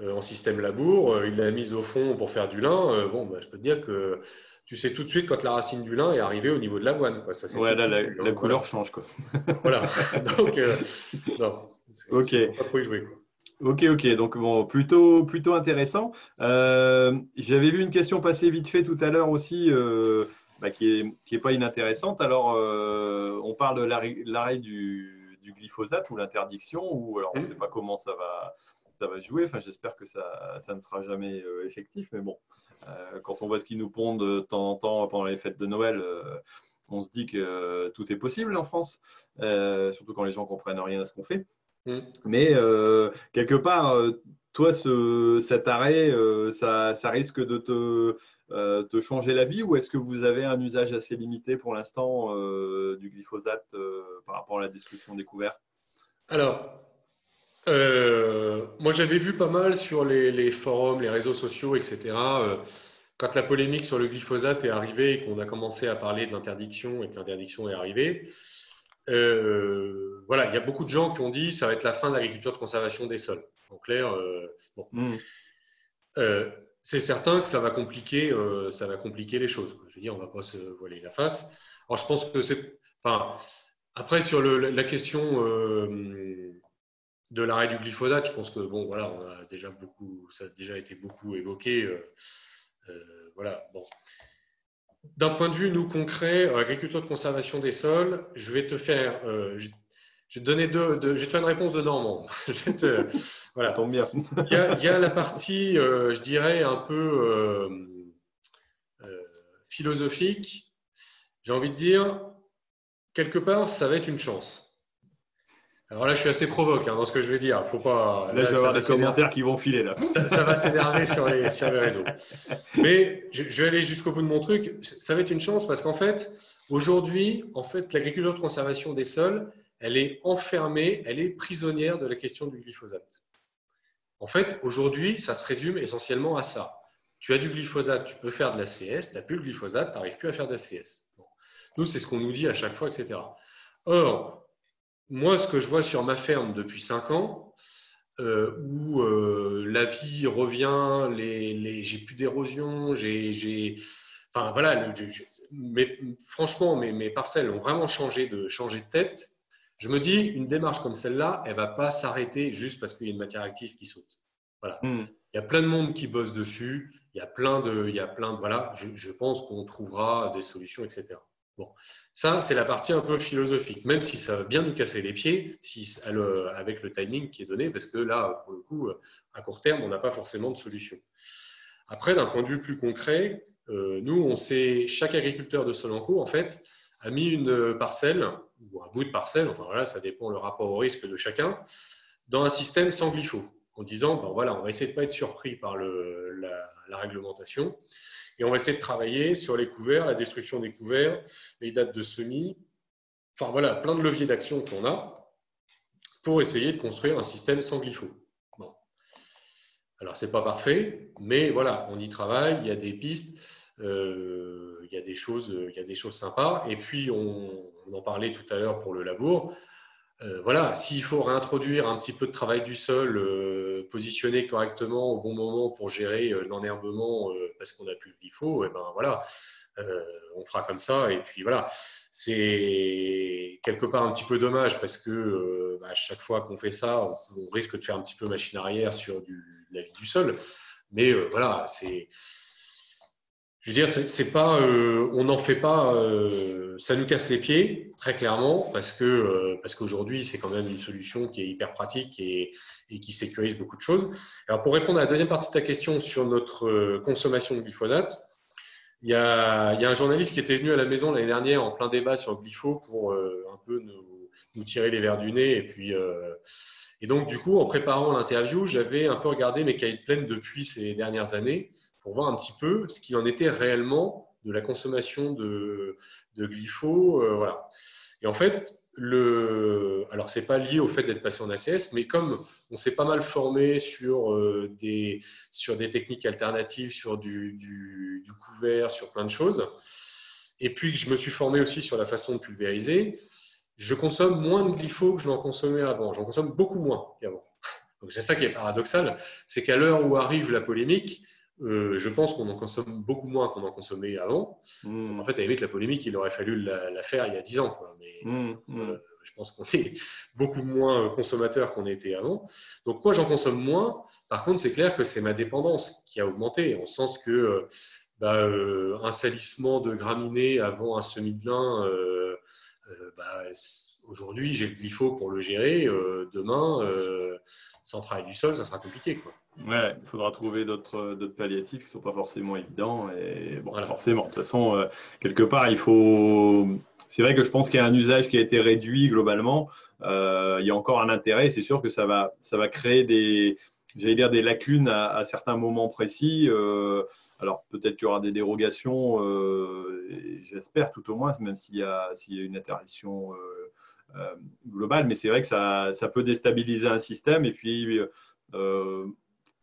euh, en système labour, il l'a mise au fond pour faire du lin. bon, bah, je peux te dire que tu sais tout de suite quand la racine du lin est arrivée au niveau de l'avoine. Ça, ouais, là, la, couleur change. Quoi. voilà. Donc, non, ok. Pas trop y jouer. Quoi. Ok, ok, donc bon, plutôt, plutôt intéressant. Euh, j'avais vu une question passer vite fait tout à l'heure aussi, euh, bah, qui n'est qui est pas inintéressante. Alors, euh, on parle de l'arrêt du, du, glyphosate ou l'interdiction, ou alors on ne mmh. sait pas comment ça va, ça va jouer. Enfin, j'espère que ça, ça, ne sera jamais effectif, mais bon, quand on voit ce qu'ils nous pondent de temps en temps pendant les fêtes de Noël on se dit que tout est possible en France, surtout quand les gens comprennent rien à ce qu'on fait. Mm. Mais euh, quelque part, euh, toi, ce, cet arrêt, euh, ça, ça, risque de te, te, changer la vie ou est-ce que vous avez un usage assez limité pour l'instant du glyphosate par rapport à la destruction des couverts? Alors, moi j'avais vu pas mal sur les, les, forums, les réseaux sociaux, etc. quand la polémique sur le glyphosate est arrivée et qu'on a commencé à parler de l'interdiction et que l'interdiction est arrivée, euh, voilà, il y a beaucoup de gens qui ont dit ça va être la fin de l'agriculture de conservation des sols. En clair, euh, bon. Hmm. Euh, c'est certain que ça va compliquer, ça va compliquer les choses. Je veux dire, on ne va pas se voiler la face. Alors, je pense que c'est. Enfin, après, sur la question de l'arrêt du glyphosate, je pense que bon, voilà, on a déjà beaucoup, ça a déjà été beaucoup évoqué. Voilà, bon. D'un point de vue, nous, concret, agriculture de conservation des sols, je vais te faire, je vais te donner deux, je vais te faire une réponse de Normand. voilà. Tombe bien. il, y a, la partie, euh, je dirais, un peu euh, euh, philosophique. J'ai envie de dire, quelque part, ça va être une chance. Alors là, je suis assez provoque hein, dans ce que je vais dire. Faut pas. Là, je vais avoir des commentaires qui vont filer là. Ça, va s'énerver sur les, sur les réseaux. Mais je, je vais aller jusqu'au bout de mon truc. Ça va être une chance parce qu'en fait, aujourd'hui, en fait, l'agriculture de conservation des sols, elle est enfermée, elle est prisonnière de la question du glyphosate. En fait, aujourd'hui, ça se résume essentiellement à ça. Tu as du glyphosate, tu peux faire de la CS, tu n'as plus le glyphosate, tu n'arrives plus à faire de la CS. Nous, c'est ce qu'on nous dit à chaque fois, etc. Or, moi, ce que je vois sur ma ferme depuis 5 ans, euh, où euh, la vie revient, les, j'ai plus d'érosion, j'ai, enfin voilà, mais, franchement, mes, mes, parcelles ont vraiment changé de, changé de tête. Je me dis, une démarche comme celle-là, elle ne va pas s'arrêter juste parce qu'il y a une matière active qui saute. Voilà. Hmm. Il y a plein de monde qui bosse dessus. Il y a plein de, il y a plein de, voilà. Je, pense qu'on trouvera des solutions, etc. Bon, ça c'est la partie un peu philosophique, même si ça va bien nous casser les pieds, si, avec le timing qui est donné, parce que là, pour le coup, à court terme, on n'a pas forcément de solution. Après, d'un point de vue plus concret, euh, nous, on sait, chaque agriculteur de Solanco, en fait, a mis une parcelle ou un bout de parcelle, enfin voilà, ça dépend le rapport au risque de chacun, dans un système sans glypho, en disant, ben voilà, on va essayer de ne pas être surpris par la, réglementation, et on va essayer de travailler sur les couverts, la destruction des couverts, les dates de semis, enfin voilà, plein de leviers d'action qu'on a pour essayer de construire un système sans glypho. Bon. Alors, ce n'est pas parfait, mais voilà, on y travaille, il y a des pistes. Euh, il, y a des choses, il y a des choses sympas. Et puis, on, en parlait tout à l'heure pour le labour. Euh, voilà, s'il faut réintroduire un petit peu de travail du sol, euh, positionner correctement au bon moment pour gérer l'enherbement parce qu'on n'a plus le faut, et eh ben voilà, on fera comme ça. Et puis voilà, c'est quelque part un petit peu dommage parce que bah, chaque fois qu'on fait ça, on, risque de faire un petit peu machine arrière sur du, la vie du sol. Mais voilà, c'est je veux dire, c'est pas, euh, on n'en fait pas, euh, ça nous casse les pieds très clairement parce que euh, parce qu'aujourd'hui c'est quand même une solution qui est hyper pratique et, et, qui sécurise beaucoup de choses. Alors pour répondre à la deuxième partie de ta question sur notre consommation de glyphosate, il y, a, y a un journaliste qui était venu à la maison l'année dernière en plein débat sur le glypho pour un peu nous, nous, tirer les verres du nez et puis et donc du coup en préparant l'interview j'avais un peu regardé mes cahiers de depuis ces dernières années pour voir un petit peu ce qu'il en était réellement de la consommation de, de. Euh, voilà. Et en fait, le, alors c'est pas lié au fait d'être passé en ACS, mais comme on s'est pas mal formé sur euh, des sur des techniques alternatives, sur du, couvert, sur plein de choses, et puis que je me suis formé aussi sur la façon de pulvériser, je consomme moins de glypho que je n'en consommais avant. J'en consomme beaucoup moins qu'avant. Donc c'est ça qui est paradoxal, c'est qu'à l'heure où arrive la polémique, euh, je pense qu'on en consomme beaucoup moins qu'on en consommait avant. Hmm. En fait, à la limite, la polémique, il aurait fallu la, faire il y a 10 ans. Mais hmm, hmm. Euh, je pense qu'on est beaucoup moins consommateur qu'on était avant. Donc, moi, j'en consomme moins. Par contre, c'est clair que c'est ma dépendance qui a augmenté, en sens que euh, bah, un salissement de graminées avant un semis de lin, bah, aujourd'hui, j'ai le glypho pour le gérer. demain, sans travail du sol, ça sera compliqué. Quoi. Ouais, il faudra trouver d'autres palliatifs qui ne sont pas forcément évidents. Et bon, forcément, de toute façon, euh, quelque part, il faut. C'est vrai que je pense qu'il y a un usage qui a été réduit globalement. Euh, il y a encore un intérêt. C'est sûr que ça va, ça va créer des, j'allais dire, des lacunes à, certains moments précis. Euh, alors peut-être qu'il y aura des dérogations, j'espère tout au moins, même s'il y, a, s'il y a une interdiction globale. Mais c'est vrai que ça, ça, peut déstabiliser un système. Et puis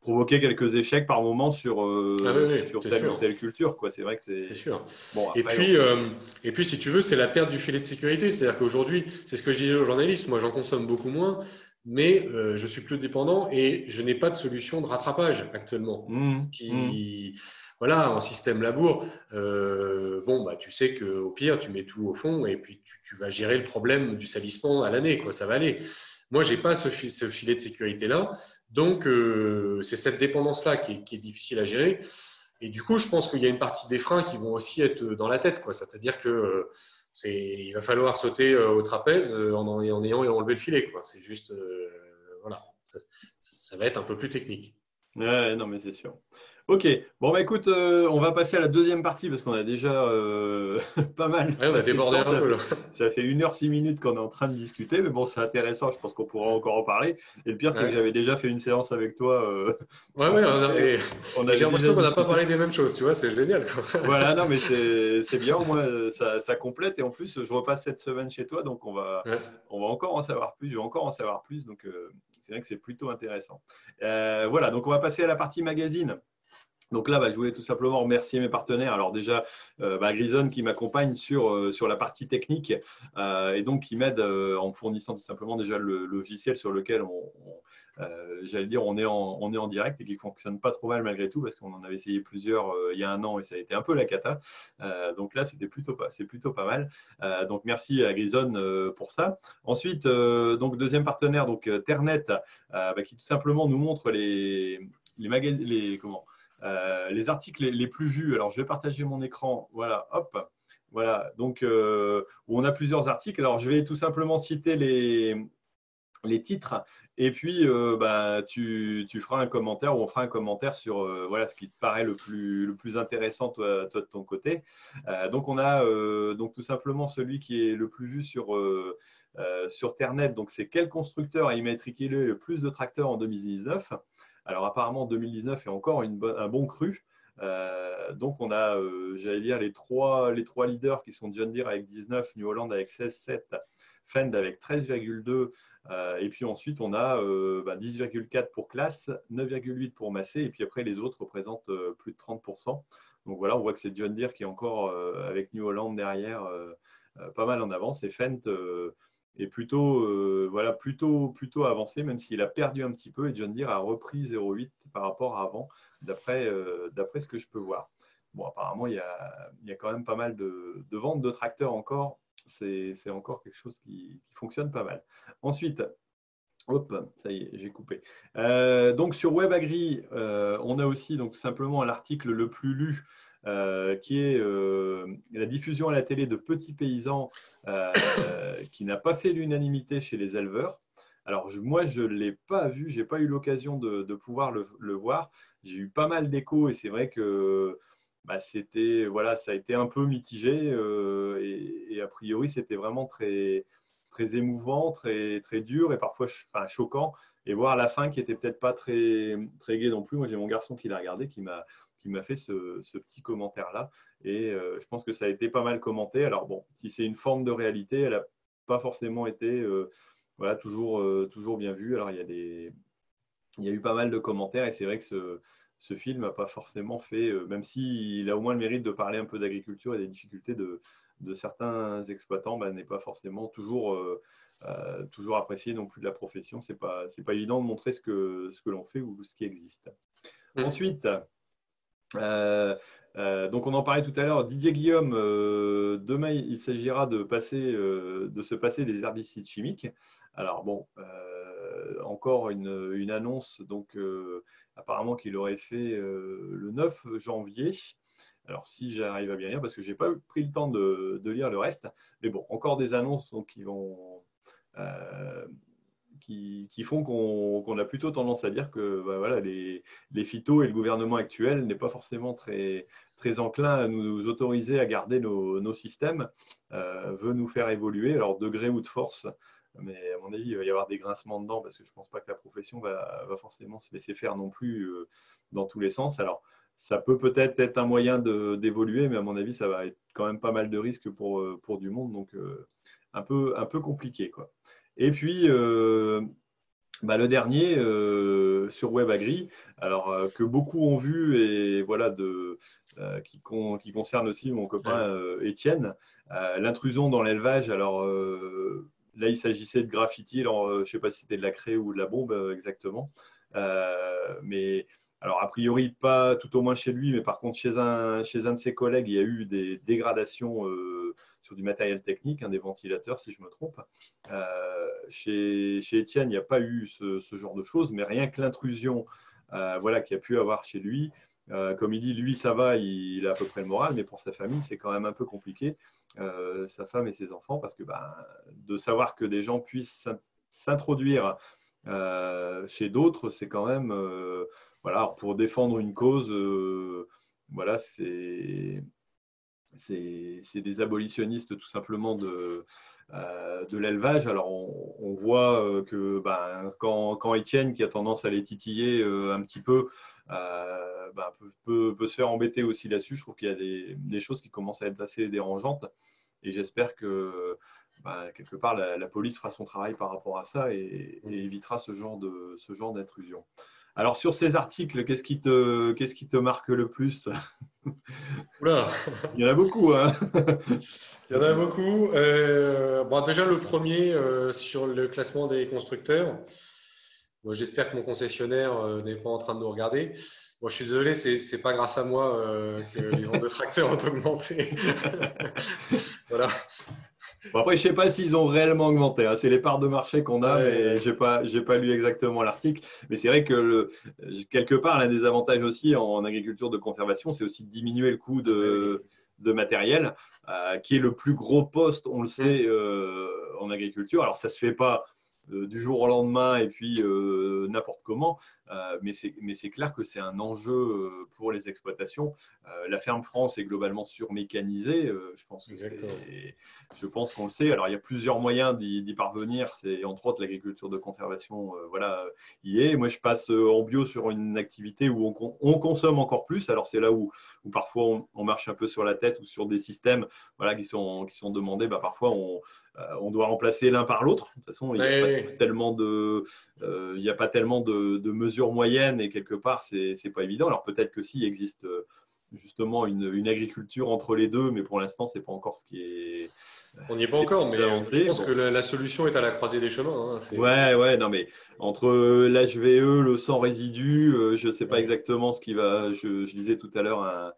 provoquer quelques échecs par moment sur, euh, ah sur telle ou telle culture. C'est vrai que c'est. sûr. Bon, et, puis, euh, et puis, si tu veux, c'est la perte du filet de sécurité. C'est-à-dire qu'aujourd'hui, c'est ce que je disais aux journalistes, moi j'en consomme beaucoup moins, mais je suis plus dépendant et je n'ai pas de solution de rattrapage actuellement. Mmh, mmh. Voilà, en système labour, bon, bah, tu sais qu'au pire, tu mets tout au fond et puis tu, vas gérer le problème du salissement à l'année, quoi, ça va aller. Moi, je n'ai pas ce, filet de sécurité-là. Donc, euh, c'est cette dépendance-là qui, est difficile à gérer. Et du coup, je pense qu'il y a une partie des freins qui vont aussi être dans la tête. C'est-à-dire que euh, il va falloir sauter euh, au trapèze en, ayant enlevé le filet. C'est juste, voilà, ça, ça, va être un peu plus technique. Ouais, non, mais c'est sûr. Ok, bon bah écoute, euh, on va passer à la deuxième partie parce qu'on a déjà euh, pas mal. Ouais, on a débordé un peu là. Ça fait une heure six minutes qu'on est en train de discuter, mais bon, c'est intéressant, je pense qu'on pourra encore en parler. Et le pire, c'est que j'avais déjà fait une séance avec toi. Euh, ouais, ouais, on a, j'ai l'impression qu'on n'a pas parlé des mêmes choses, tu vois, c'est génial. Quoi. voilà, non, mais c'est, bien, au moins ça, ça, complète. Et en plus, je repasse cette semaine chez toi, donc on va, on va encore en savoir plus, je vais encore en savoir plus, donc c'est vrai que c'est plutôt intéressant. voilà, donc on va passer à la partie magazine. Donc là, bah, je voulais tout simplement remercier mes partenaires. Alors déjà, euh, bah, Grison qui m'accompagne sur, euh, la partie technique euh, et donc qui m'aide en fournissant tout simplement déjà le, logiciel sur lequel on, j'allais dire, on est, en, direct et qui fonctionne pas trop mal malgré tout parce qu'on en avait essayé plusieurs il y a un an et ça a été un peu la cata. donc là, c'était plutôt pas, c'est plutôt pas mal. donc merci à Grison pour ça. Ensuite, donc deuxième partenaire, donc Ternet, bah, qui tout simplement nous montre les, les, les comment euh, les articles les, plus vus, alors je vais partager mon écran, voilà, hop, voilà, donc euh, où on a plusieurs articles. Alors je vais tout simplement citer les, les titres et puis euh, bah, tu, tu, feras un commentaire ou on fera un commentaire sur voilà, ce qui te paraît le plus, le plus intéressant toi, de ton côté. donc on a donc tout simplement celui qui est le plus vu sur, sur donc c'est quel constructeur a immatriculé le plus de tracteurs en 2019 alors apparemment 2019 est encore un bon cru. Euh, donc on a, euh, j'allais dire, les trois, leaders qui sont John Deere avec 19, New Holland avec 16,7, Fend avec 13,2. Euh, et puis ensuite, on a 10,4 bah, pour classe, 9,8 pour Massé, et puis après, les autres représentent plus de 30%. Donc voilà, on voit que c'est John Deere qui est encore avec New Holland derrière, pas mal en avance, et Fendt est plutôt, euh, voilà, plutôt, plutôt avancé, même s'il a perdu un petit peu et John Deere a repris 0,8 par rapport à avant, d'après euh, ce que je peux voir. Bon, apparemment, il y a, il y a quand même pas mal de, de ventes de tracteurs encore. C'est encore quelque chose qui, qui, fonctionne pas mal. Ensuite, hop, ça y est, j'ai coupé. Euh, donc sur WebAgri, on a aussi donc simplement l'article le plus lu euh, qui est euh, la diffusion à la télé de petits paysans euh, qui n'a pas fait l'unanimité chez les éleveurs. Alors moi, je ne l'ai pas vu, je n'ai pas eu l'occasion de, pouvoir le, voir. J'ai eu pas mal d'échos et c'est vrai que bah, c'était voilà, ça a été un peu mitigé et, a priori c'était vraiment très très émouvant, très très dur et parfois choquant. Et voir la fin qui était peut-être pas très très gai non plus. Moi j'ai mon garçon qui l'a regardé, qui m'a qui m'a fait ce, petit commentaire-là. Et euh, je pense que ça a été pas mal commenté. Alors bon, si c'est une forme de réalité, elle n'a pas forcément été euh, voilà, toujours, euh, toujours bien vue. Alors il y, a des, il y a eu pas mal de commentaires et c'est vrai que ce, ce film n'a pas forcément fait, même s'il a au moins le mérite de parler un peu d'agriculture et des difficultés de, de certains exploitants, bah, n'est pas forcément toujours, toujours apprécié non plus de la profession. Ce n'est pas, pas évident de montrer ce que, ce que l'on fait ou ce qui existe. Mmh. Ensuite, euh, euh, donc on en parlait tout à l'heure, Didier Guillaume, euh, demain il s'agira de, de se passer des herbicides chimiques. Alors bon, encore une, annonce, donc apparemment qu'il aurait fait le 9 janvier. Alors si j'arrive à bien lire, parce que je n'ai pas pris le temps de, lire le reste, mais bon, encore des annonces donc, qui vont qui, font qu'on a plutôt tendance à dire que bah, voilà, les, les phytos et le gouvernement actuel n'est pas forcément très, très enclin à nous autoriser à garder nos, nos systèmes, euh, veut nous faire évoluer, alors de gré ou de force. Mais à mon avis, il va y avoir des grincements dedans parce que je ne pense pas que la profession va, va, forcément se laisser faire non plus euh, dans tous les sens. Alors, ça peut peut-être être un moyen d'évoluer, mais à mon avis, ça va être quand même pas mal de risques pour, euh, pour du monde, donc un, peu, un peu compliqué. Quoi. Et puis, euh, bah, le dernier euh, sur WebAgri, alors euh, que beaucoup ont vu et voilà de qui, qui, concerne aussi mon copain Étienne, l'intrusion dans l'élevage. Alors là, il s'agissait de graffiti. Alors, je ne sais pas si c'était de la craie ou de la bombe exactement. mais alors, a priori, pas tout au moins chez lui, mais par contre, chez un, chez un de ses collègues, il y a eu des dégradations sur du matériel technique, un des ventilateurs, si je me trompe. chez, chez Etienne, il n'y a pas eu ce, ce, genre de choses, mais rien que l'intrusion voilà, qu'il a pu avoir chez lui, euh, comme il dit, lui, ça va, il, a à peu près le moral, mais pour sa famille, c'est quand même un peu compliqué, euh, sa femme et ses enfants, parce que ben, de savoir que des gens puissent s'introduire euh, chez d'autres, c'est quand même, voilà, pour défendre une cause, voilà, c'est des abolitionnistes tout simplement de, de l'élevage. Alors, on, voit que ben, quand, quand Étienne, qui a tendance à les titiller un petit peu, euh, bah, peut, se faire embêter aussi là-dessus. Je trouve qu'il y a des, choses qui commencent à être assez dérangeantes et j'espère que bah, quelque part la, police fera son travail par rapport à ça et, évitera genre de ce genre d'intrusion. Alors sur ces articles, qu'est-ce qui te qu'est-ce qui te marque le plus? Oula. Il y en a beaucoup. Hein Il y en a beaucoup. Euh, bon, déjà le premier euh, sur le classement des constructeurs. J'espère que mon concessionnaire euh, n'est pas en train de nous regarder. Bon, je suis désolé, c'est n'est pas grâce à moi que les ventes de tracteurs ont augmenté. voilà. Après, je ne sais pas s'ils ont réellement augmenté. Hein. C'est les parts de marché qu'on a, mais je n'ai pas, pas lu exactement l'article. Mais c'est vrai que quelque part, l'un des avantages aussi en, agriculture de conservation, c'est aussi de diminuer le coût de, de matériel, euh, qui est le plus gros poste, on le sait, mm. en agriculture. Alors, ça ne se fait pas euh, du jour au lendemain et puis euh, n'importe comment. Euh, mais c'est clair que c'est un enjeu pour les exploitations. la ferme France est globalement surmécanisée. je pense que je pense qu'on le sait. Alors il y a plusieurs moyens d'y parvenir. C'est entre autres l'agriculture de conservation. voilà, y est. Moi je passe en bio sur une activité où on, consomme encore plus. Alors c'est là où, où parfois on, marche un peu sur la tête ou sur des systèmes voilà qui sont qui sont demandés. Bah, parfois on euh, on doit remplacer l'un par l'autre. De toute façon, il n'y a, pas tellement de, euh, a pas tellement de, mesures moyennes et quelque part, c'est n'est pas évident. Alors peut-être que s'il existe euh, justement une, agriculture entre les deux, mais pour l'instant, ce n'est pas encore ce qui est. On n'y est pas encore, mais je pense que la, solution est à la croisée des chemins. Hein, ouais, ouais, non, mais entre l'HVE, le sang résidu, je ne sais pas exactement ce qui va. Je, je disais tout à l'heure un,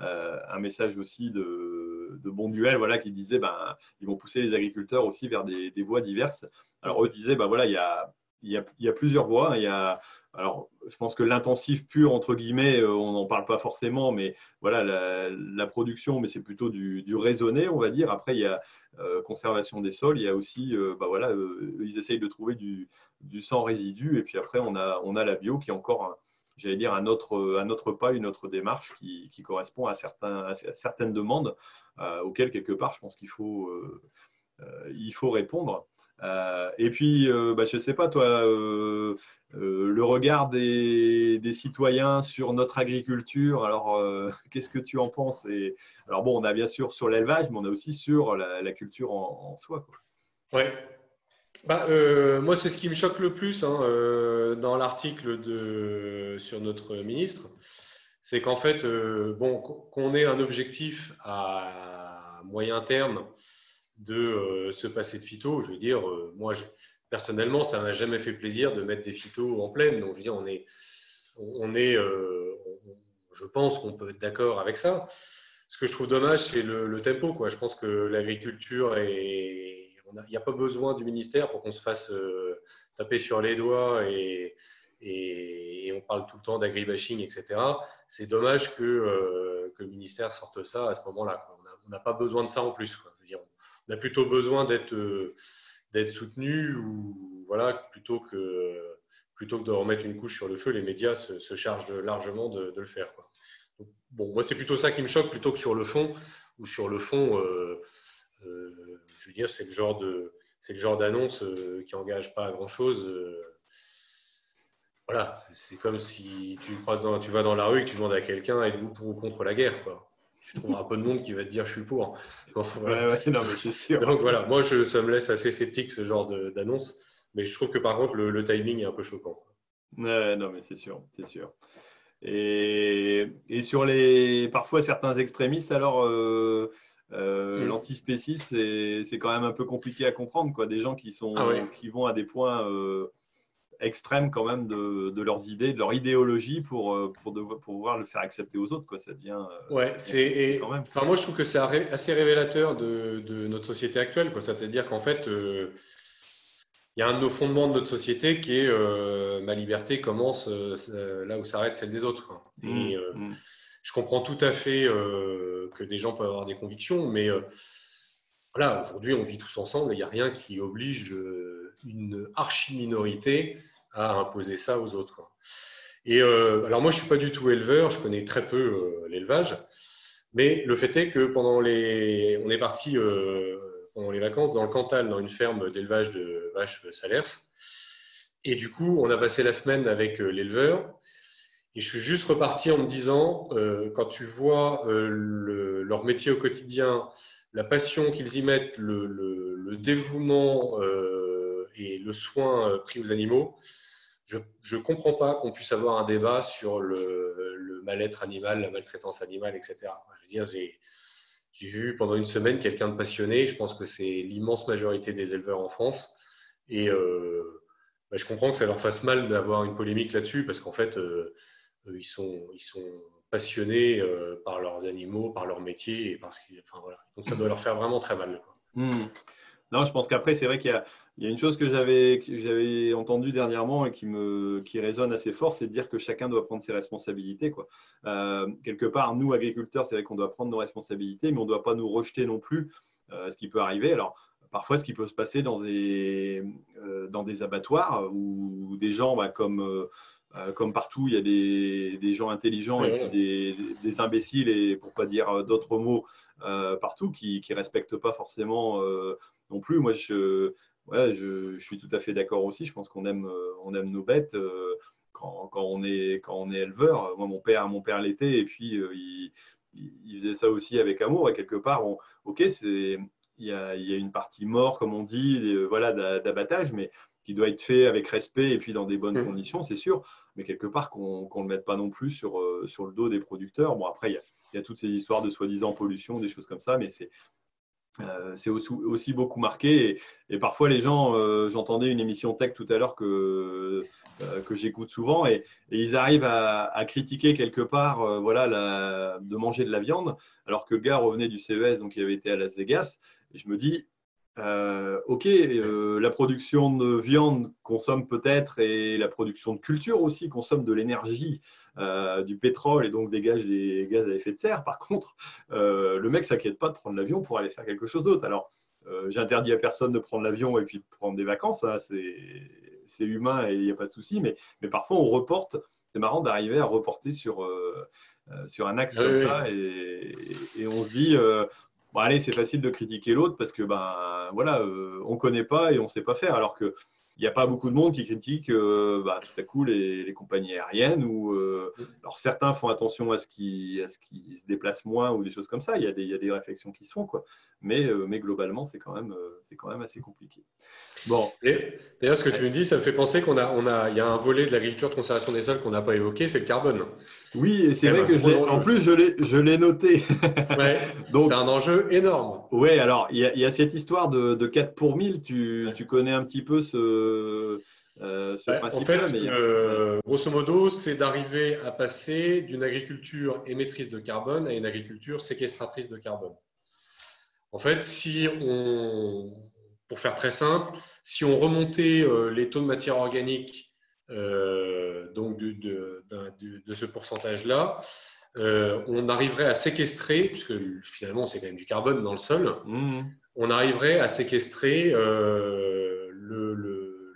un, message aussi de, de, bons duels voilà, qui disaient ben, ils vont pousser les agriculteurs aussi vers des, voies diverses. Alors eux disaient ben, voilà, il y a, il y, a, plusieurs voies. Il y a, alors, je pense que l'intensif pur, entre guillemets, euh, on n'en parle pas forcément, mais voilà, la, production, mais c'est plutôt du, raisonné, on va dire. Après, il y a euh, conservation des sols, il y a aussi, euh, bah voilà, ils essayent de trouver du, du, sans résidu, et puis après, on a, on a la bio qui est encore j'allais dire, un autre, pas, une autre démarche qui, qui correspond à, certains, à certaines demandes auxquelles, quelque part, je pense qu'il faut, il faut répondre. Et puis, bah, je ne sais pas, toi, le regard des, citoyens sur notre agriculture, alors qu'est-ce que tu en penses? Et, Alors bon, on a bien sûr sur l'élevage, mais on a aussi sur la, culture en, soi. Quoi. Bah, moi, c'est ce qui me choque le plus hein, dans l'article sur notre ministre c'est qu'en fait, euh, bon, qu'on ait un objectif à moyen terme de euh, se passer de phyto, je veux dire, euh, moi, personnellement, ça m'a jamais fait plaisir de mettre des phytos en pleine. Donc, je veux dire, on est, on est je pense qu'on peut être d'accord avec ça. Ce que je trouve dommage, c'est le, tempo. Quoi. Je pense que l'agriculture. Il n'y a, pas besoin du ministère pour qu'on se fasse taper sur les doigts et, on parle tout le temps d'agribashing, etc. C'est dommage que, euh, que, le ministère sorte ça à ce moment-là. On n'a pas besoin de ça en plus. A plutôt besoin d'être euh, d'être soutenu ou voilà plutôt que plutôt que de remettre une couche sur le feu, les médias se, chargent largement de, le faire. bon, moi c'est plutôt ça qui me choque plutôt que sur le fond ou sur le fond, euh, je veux dire c'est le genre de c'est le genre d'annonce qui engage pas à grand chose voilà, c'est comme si tu, croises dans, tu vas dans la rue et que tu demandes à quelqu'un êtes-vous pour ou contre la guerre quoi. Tu trouveras un peu de monde qui va te dire je suis pour. voilà. non, mais sûr. Donc voilà, moi je, ça me laisse assez sceptique ce genre d'annonce, mais je trouve que par contre le, timing est un peu choquant. Ouais, non, mais c'est sûr, c'est sûr. Et, et, sur les parfois certains extrémistes, alors euh, euh, mm. l'antispécisme, c'est quand même un peu compliqué à comprendre. Quoi. Des gens qui, sont, ah qui vont à des points euh, extrêmes quand même de, leurs idées, de leur idéologie pour, euh, pour, pouvoir le faire accepter aux autres. Quoi. Ça devient. ouais, c'est. Enfin, moi, je trouve que c'est assez révélateur de, de, notre société actuelle. C'est-à-dire qu'en fait, il y a un de nos fondements de notre société qui est ma liberté commence là où s'arrête celle des autres. Et, mm. Mm je comprends tout à fait euh, que des gens peuvent avoir des convictions, mais euh, voilà, aujourd'hui, on vit tous ensemble il n'y a rien qui oblige euh, une archi-minorité à imposer ça aux autres. Et alors, moi, je suis pas du tout éleveur, je connais très peu l'élevage, mais le fait est que pendant les. On est parti pendant les vacances dans le Cantal, dans une ferme d'élevage de vaches salers. Et du coup, on a passé la semaine avec l'éleveur. Et je suis juste reparti en me disant, euh, quand tu vois euh, leur métier au quotidien, la passion qu'ils y mettent, le, dévouement euh, et le soin pris aux animaux, je ne comprends pas qu'on puisse avoir un débat sur le, mal-être animal, la maltraitance animale, etc. Je veux dire, j'ai vu pendant une semaine quelqu'un de passionné, je pense que c'est l'immense majorité des éleveurs en France, et bah, je comprends que ça leur fasse mal d'avoir une polémique là-dessus, parce qu'en fait, euh, ils, sont, ils sont passionnés euh, par leurs animaux, par leur métier, et parce enfin, voilà. donc ça doit leur faire vraiment très mal. Hmm. Non, je pense qu'après, c'est vrai qu'il y a, il y a une chose que j'avais entendue dernièrement et qui, me, qui résonne assez fort, c'est de dire que chacun doit prendre ses responsabilités. Quoi. Euh, quelque part, nous, agriculteurs, c'est vrai qu'on doit prendre nos responsabilités, mais on ne doit pas nous rejeter non plus, ce qui peut arriver. Alors, parfois, ce qui peut se passer dans des, dans des abattoirs où des gens, bah, comme euh, comme partout, il y a des, gens intelligents et des, imbéciles, et pour pas dire euh, d'autres mots, euh, partout, qui ne respectent pas forcément non plus. Moi, je, je, suis tout à fait d'accord aussi. Je pense qu'on aime, on aime nos bêtes quand, on est, quand on est éleveur. Moi, mon père, mon père l'était, et puis il, faisait ça aussi avec amour. Et quelque part, ok, c'est il y, a, il y, a, une partie mort, comme on dit, voilà, d'abattage, mais qui doit être fait avec respect et puis dans des bonnes mmh. conditions, c'est sûr mais quelque part qu'on ne le mette pas non plus sur, euh, sur le dos des producteurs. Bon, après, il y, a toutes ces histoires de soi-disant pollution, des choses comme ça, mais c'est euh, c'est aussi, beaucoup marqué. Et, parfois, les gens, euh, j'entendais une émission tech tout à l'heure que, que j'écoute souvent, et, ils arrivent à, critiquer quelque part voilà, de manger de la viande, alors que le gars revenait du CES, donc il avait été à Las Vegas. Et je me dis, euh, ok, euh, la production de viande consomme peut-être et la production de culture aussi consomme de l'énergie, euh, du pétrole et donc dégage des gaz à effet de serre. Par contre, le mec s'inquiète pas de prendre l'avion pour aller faire quelque chose d'autre. Alors, j'interdis à personne de prendre l'avion et puis de prendre des vacances, hein, c'est humain et il n'y a pas de souci, mais, mais, parfois on reporte. C'est marrant d'arriver à reporter sur, sur un axe comme ça et, et, on se dit bon, allez, c'est facile de critiquer l'autre parce que ben voilà, euh, on connaît pas et on sait pas faire. Alors que il n'y a pas beaucoup de monde qui critique euh, bah, tout à coup les, compagnies aériennes ou euh, alors certains font attention à ce qui ce qui se déplacent moins ou des choses comme ça. Il y a des, il y a des réflexions qui se font quoi. Mais mais globalement c'est quand même c'est quand même assez compliqué. Bon. D'ailleurs, ce que tu me dis, ça me fait penser qu'on a, on a, il y a un volet de l'agriculture de conservation des sols qu'on n'a pas évoqué, c'est le carbone. Oui, et c'est vrai que je en plus je l'ai, je l'ai noté. Ouais, Donc, c'est un enjeu énorme. Oui, alors il y, a, cette histoire de, de 4 pour 1000. Tu, tu connais un petit peu ce, euh, ce principe En fait, euh, grosso modo, c'est d'arriver à passer d'une agriculture émettrice de carbone à une agriculture séquestratrice de carbone. En fait, si on, pour faire très simple, si on remontait euh, les taux de matière organique euh, donc de, ce pourcentage-là, euh, on arriverait à séquestrer, puisque finalement c'est quand même du carbone dans le sol, mmh. on arriverait à séquestrer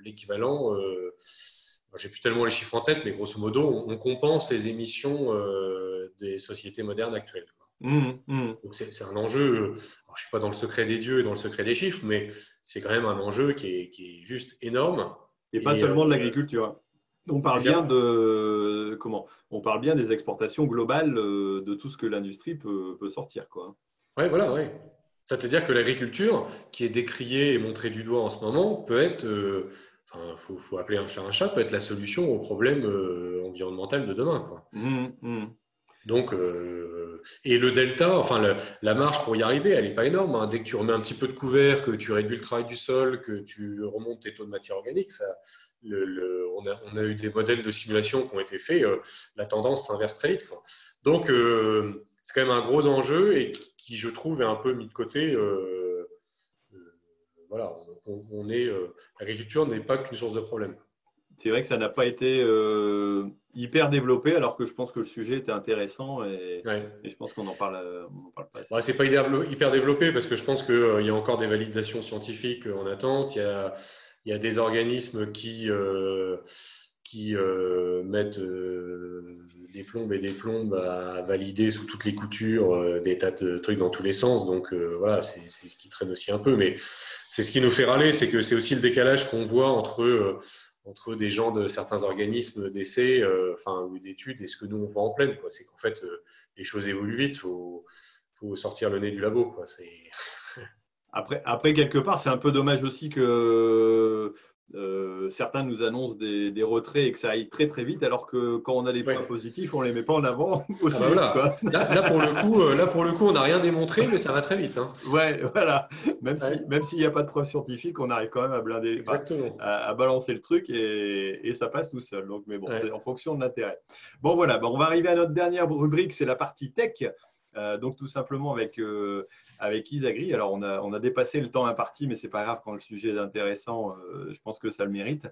l'équivalent, le, j'ai plus tellement les chiffres en tête, mais grosso modo, on, compense les émissions des sociétés modernes actuelles. Mmh, mmh. Donc c'est un enjeu, je ne suis pas dans le secret des dieux et dans le secret des chiffres, mais c'est quand même un enjeu qui est, qui est juste énorme. Et, pas seulement de euh, l'agriculture. On parle bien de comment On parle bien des exportations globales euh, de tout ce que l'industrie peut, peut, sortir, quoi. Ouais, voilà, ouais. C'est-à-dire que l'agriculture, qui est décriée et montrée du doigt en ce moment, peut être, euh, enfin, faut, faut, appeler un chat un chat, peut être la solution au problème environnemental de demain, quoi. Mmh, Donc, et le delta, enfin la, marge pour y arriver, elle n'est pas énorme. Hein. Dès que tu remets un petit peu de couvert, que tu réduis le travail du sol, que tu remontes tes taux de matière organique, ça, le, on, a, on, a, eu des modèles de simulation qui ont été faits, la tendance s'inverse très vite. Donc, c'est quand même un gros enjeu et qui, je trouve, est un peu mis de côté. voilà, on, est, l'agriculture n'est pas qu'une source de problème c'est vrai que ça n'a pas été euh, hyper développé, alors que je pense que le sujet était intéressant et, je pense qu'on en parle, on en parle pas. c'est pas hyper développé parce que je pense qu'il euh, y a encore des validations scientifiques en attente. Il y a, il y a des organismes qui, euh, qui mettent des plombes et des plombes à valider sous toutes les coutures des tas de trucs dans tous les sens. Donc voilà, c'est ce qui traîne aussi un peu. Mais c'est ce qui nous fait râler, c'est que c'est aussi le décalage qu'on voit entre entre des gens de certains organismes d'essai euh, enfin, ou d'études et ce que nous on voit en pleine. C'est qu'en fait, euh, les choses évoluent vite, il faut, sortir le nez du labo. Après, après, quelque part, c'est un peu dommage aussi que euh, certains nous annoncent des, retraits et que ça aille très très vite, alors que quand on a les points positifs, on ne les met pas en avant aussi. Ah bah là, pour le coup, euh, là, pour le coup, on n'a rien démontré, mais ça va très vite. Hein. Ouais, voilà. Même s'il n'y a pas de preuves scientifiques, on arrive quand même à blinder, à, balancer le truc et, ça passe tout seul. Donc, mais bon, c'est en fonction de l'intérêt. Bon, voilà. on va arriver à notre dernière rubrique, c'est la partie tech. Euh, donc tout simplement avec avec Isagri. Alors, on a, on a dépassé le temps imparti, mais c'est pas grave quand le sujet est intéressant. Euh, je pense que ça le mérite.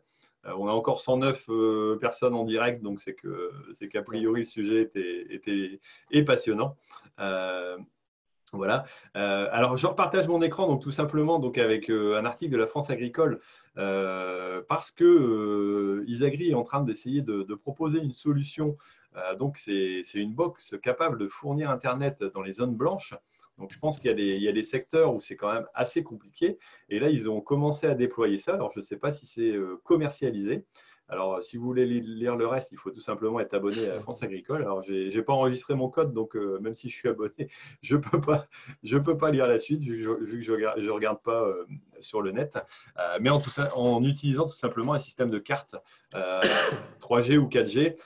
Euh, on a encore 109 euh, personnes en direct, donc c'est que c'est qu'a priori le sujet était, était est passionnant. Voilà. alors, je repartage mon écran, donc tout simplement donc avec un article de la France agricole, parce que Isagri est en train d'essayer de, de, proposer une solution. donc, c'est une box capable de fournir Internet dans les zones blanches. Donc, je pense qu'il y, a des secteurs où c'est quand même assez compliqué. Et là, ils ont commencé à déployer ça. Alors, je ne sais pas si c'est euh, commercialisé. Alors, si vous voulez lire le reste, il faut tout simplement être abonné à France Agricole. Alors, je n'ai pas enregistré mon code, donc euh, même si je suis abonné, je ne peux, pas, lire la suite, vu que je ne regarde, pas euh, sur le net. Euh, mais en, utilisant tout simplement un système de cartes 3G ou 4G,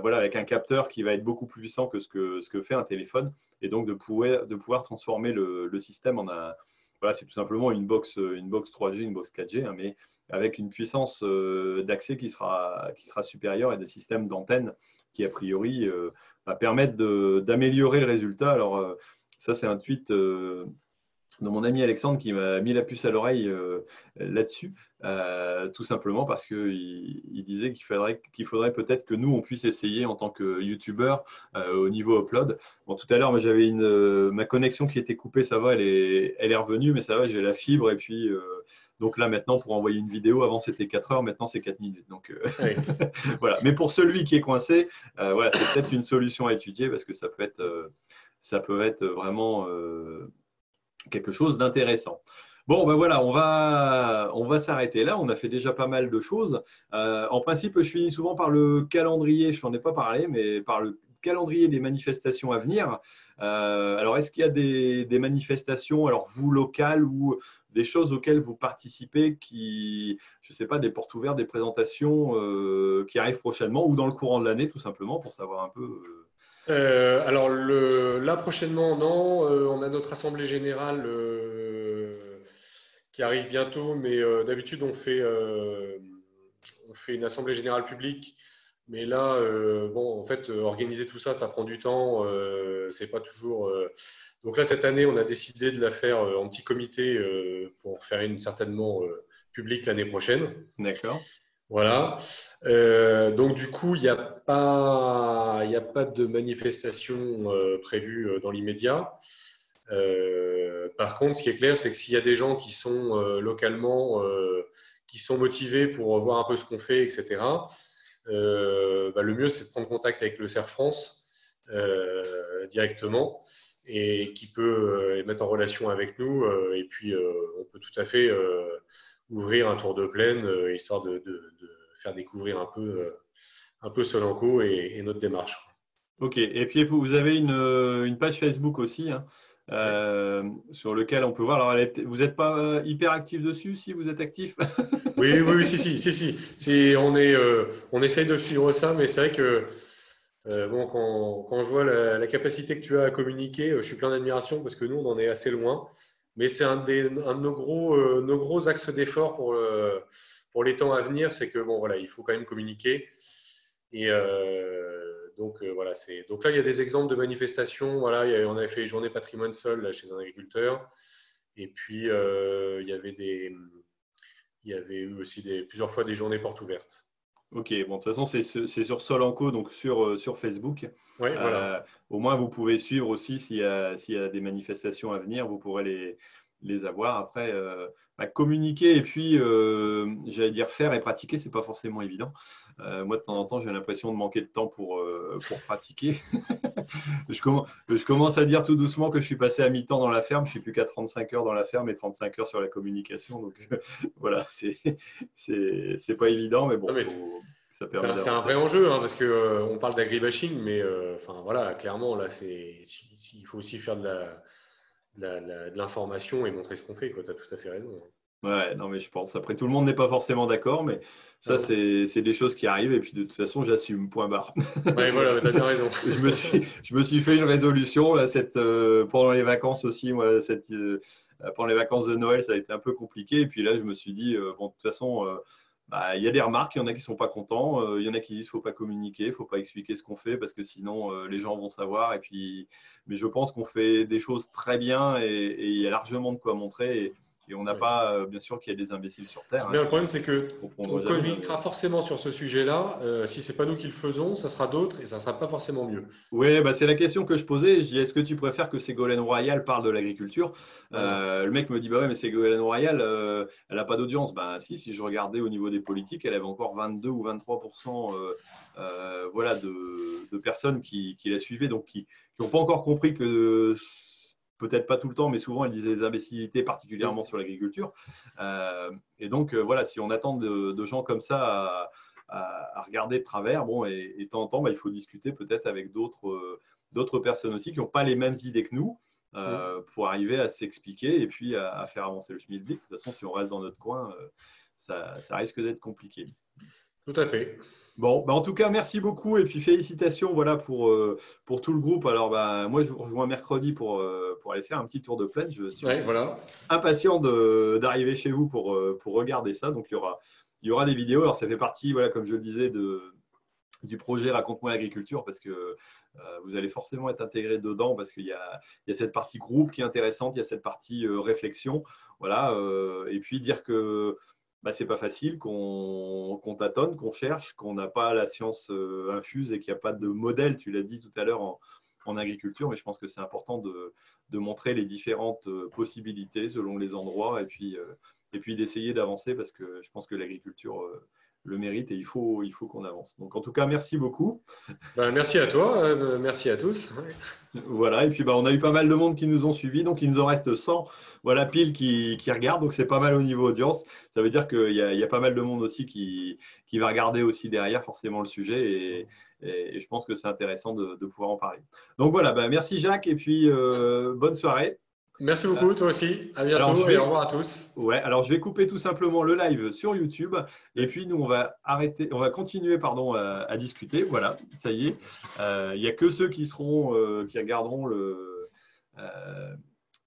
voilà, avec un capteur qui va être beaucoup plus puissant que ce que, fait un téléphone, et donc de pouvoir, transformer le système en un voilà, c'est tout simplement une box, une box 3G, une box 4G, hein, mais avec une puissance euh, d'accès qui sera, supérieure et des systèmes d'antenne qui, a priori, euh, va permettre d'améliorer le résultat. Alors, euh, ça, c'est un tweet de mon ami Alexandre qui m'a mis la puce à l'oreille là-dessus, tout simplement parce qu'il il disait qu'il faudrait, qu'il faudrait peut-être que nous, on puisse essayer en tant que YouTuber au niveau upload. Bon, tout à l'heure, j'avais une, ma connexion qui était coupée, ça va, elle est, elle est revenue, mais ça va, j'ai la fibre et puis donc là, maintenant, pour envoyer une vidéo, avant c'était 4 heures, maintenant c'est 4 minutes. Donc euh, voilà. Mais pour celui qui est coincé, euh, voilà, c'est peut-être une solution à étudier parce que ça peut être, euh, ça peut être vraiment quelque chose d'intéressant. Bon, ben voilà, on va, s'arrêter là. On a fait déjà pas mal de choses. en principe, je finis souvent par le calendrier, je n'en ai pas parlé, mais par le calendrier des manifestations à venir. alors, est-ce qu'il y a des, des, manifestations, alors vous, locales ou des choses auxquelles vous participez qui, je ne sais pas, des portes ouvertes, des présentations euh, qui arrivent prochainement ou dans le courant de l'année, tout simplement, pour savoir un peu. Euh. Euh, alors le, là, prochainement, non. on a notre assemblée générale qui arrive bientôt, mais d'habitude, on fait, on fait une assemblée générale publique. Mais là, bon, en fait, organiser tout ça, ça prend du temps. c'est pas toujours donc là, cette année, on a décidé de la faire euh, en petit comité euh, pour faire une certainement euh, publique l'année prochaine. D'accord. Voilà. donc du coup, il n'y a, pas, a pas de manifestation prévue dans l'immédiat. par contre, ce qui est clair, c'est que s'il y a des gens qui sont localement, qui sont motivés pour voir un peu ce qu'on fait, etc., bah, le mieux, c'est de prendre contact avec le CERF France directement et qui peut euh, les mettre en relation avec nous. Euh, et puis, euh, on peut tout à fait ouvrir un tour de plaine, histoire de, faire découvrir un peu, un peu Solanco et, notre démarche. Ok, et puis vous avez une, page Facebook aussi. Hein, sur lequel on peut voir. Alors, vous n'êtes pas hyper actif dessus si vous êtes actif? Oui, oui, oui, si, si, si, si. on, est, on essaye de suivre ça, mais c'est vrai que bon, quand, je vois la, capacité que tu as à communiquer, je suis plein d'admiration parce que nous, on en est assez loin. Mais c'est un, de nos gros, nos gros axes d'effort pour, pour les temps à venir, c'est que bon, voilà, il faut quand même communiquer. Et donc voilà, c'est donc là il y a des exemples de manifestations. Voilà, on avait fait les journées patrimoine sol là, chez un agriculteur. Et puis, euh, il y avait des, il y avait eu aussi des, plusieurs fois des journées portes ouvertes. Ok, bon, de toute façon, c'est sur Solanco, donc sur, euh, sur Facebook. Ouais, voilà. Euh, au moins, vous pouvez suivre aussi s'il y, y, a des manifestations à venir, vous pourrez les, les avoir. Après, bah, communiquer et puis, j'allais dire, faire et pratiquer, ce n'est pas forcément évident. Euh, moi, de temps en temps, j'ai l'impression de manquer de temps pour, euh, pour pratiquer. je, commence, je, commence, à dire tout doucement que je suis passé à mi-temps dans la ferme. Je suis plus qu'à 35 heures dans la ferme et 35 heures sur la communication. Donc voilà, c'est c'est pas évident, mais bon. c'est un vrai enjeu hein, parce qu'on euh, on parle d'agribashing, mais enfin voilà, clairement là, c'est il faut aussi faire de l'information et montrer ce qu'on fait. Tu as tout à fait raison. Ouais, non, mais je pense. Après, tout le monde n'est pas forcément d'accord, mais ça, ah c'est des choses qui arrivent. Et puis, de toute façon, j'assume, point barre. Ouais, voilà, tu as bien raison. je, me suis, je me suis fait une résolution là, cette, euh, pendant les vacances aussi. Moi, cette, euh, pendant les vacances de Noël, ça a été un peu compliqué. Et puis là, je me suis dit, euh, bon, de toute façon, bah, il y a des remarques, il y en a qui ne sont pas contents, il y en a qui disent qu'il ne faut pas communiquer, il ne faut pas expliquer ce qu'on fait parce que sinon les gens vont savoir. Et puis, mais je pense qu'on fait des choses très bien et, il y a largement de quoi montrer. Et, et on n'a pas, euh, bien sûr, qu'il y a des imbéciles sur Terre. Mais le problème, c'est que on communiquera forcément sur ce sujet-là. Euh, si ce n'est pas nous qui le faisons, ça sera d'autres et ça ne sera pas forcément mieux. Oui, bah, c'est la question que je posais. Je dis, est-ce que tu préfères que Ségolène Royal parle de l'agriculture? Euh, Le mec me dit, bah ouais, mais Ségolène Royal, elle n'a pas d'audience. Bah si, si je regardais au niveau des politiques, elle avait encore 22 ou 23 voilà, de, de, personnes qui, qui la suivaient, donc qui n'ont pas encore compris que peut-être pas tout le temps, mais souvent, elle disait des imbécilités, particulièrement sur l'agriculture. Euh, et donc, euh, voilà, si on attend de, gens comme ça à, regarder de travers, bon, et, de temps en temps, bah, il faut discuter peut-être avec d'autres euh, personnes aussi qui n'ont pas les mêmes idées que nous. pour arriver à s'expliquer et puis à, faire avancer le schmilblick. De toute façon, si on reste dans notre coin, ça risque d'être compliqué. Tout à fait. Bon, bah en tout cas, merci beaucoup et puis félicitations voilà, pour, euh, pour tout le groupe. Alors, bah, moi, je vous rejoins mercredi pour, euh, pour aller faire un petit tour de plaine. Je suis voilà. impatient d'arriver chez vous pour, euh, pour regarder ça. Donc, il y aura, il y aura des vidéos. Alors, ça fait partie, voilà, comme je le disais, de, du projet Raconte-moi l'agriculture parce que vous allez forcément être intégré dedans parce qu'il y, y a, cette partie groupe qui est intéressante, il y a cette partie réflexion. Voilà, et puis dire que bah, c'est pas facile, qu'on tâtonne, qu'on cherche, qu'on n'a pas la science euh, infuse et qu'il n'y a pas de modèle, tu l'as dit tout à l'heure, en, agriculture, mais je pense que c'est important de, montrer les différentes euh, possibilités selon les endroits euh, et puis d'essayer d'avancer parce que je pense que l'agriculture le mérite et il faut, il faut qu'on avance. Donc en tout cas, merci beaucoup. Ben, merci à toi, euh, merci à tous. Voilà, et puis ben, on a eu pas mal de monde qui nous ont suivis, donc il nous en reste 100 voilà, pile qui, qui regardent, donc c'est pas mal au niveau audience. Ça veut dire qu'il y, y, a pas mal de monde aussi qui, qui va regarder aussi derrière forcément le sujet et, et, je pense que c'est intéressant de, de, pouvoir en parler. Donc voilà, ben, merci Jacques et puis euh, bonne soirée. Merci beaucoup, toi aussi. À bientôt et au revoir à tous. Ouais, alors je vais couper tout simplement le live sur YouTube et puis nous on va arrêter, on va continuer pardon à, discuter. Voilà, ça y est. Euh, il n'y a que ceux qui seront, euh, qui regarderont le, euh,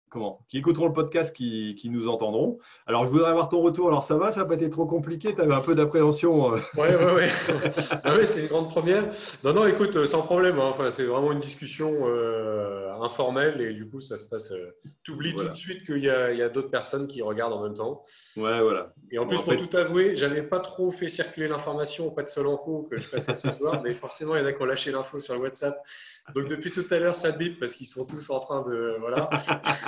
comment, qui écouteront le podcast qui, qui, nous entendront. Alors, je voudrais avoir ton retour. Alors, ça va? Ça n'a pas été trop compliqué? Tu avais un peu d'appréhension Oui, oui, oui. ah oui, c'est une grande première. Non, non, écoute, euh, sans problème. Hein. Enfin, c'est vraiment une discussion euh, informelle et du coup, ça se passe. Euh, tu oublies tout de suite qu'il y a, a d'autres personnes qui regardent en même temps. Ouais, voilà. Et en plus, pour tout avouer, j'avais pas trop fait circuler l'information auprès de Solanco que je passais ce soir, mais forcément, il y en a qui ont lâché l'info sur le WhatsApp. Donc depuis tout à l'heure, ça bip parce qu'ils sont tous en train de voilà.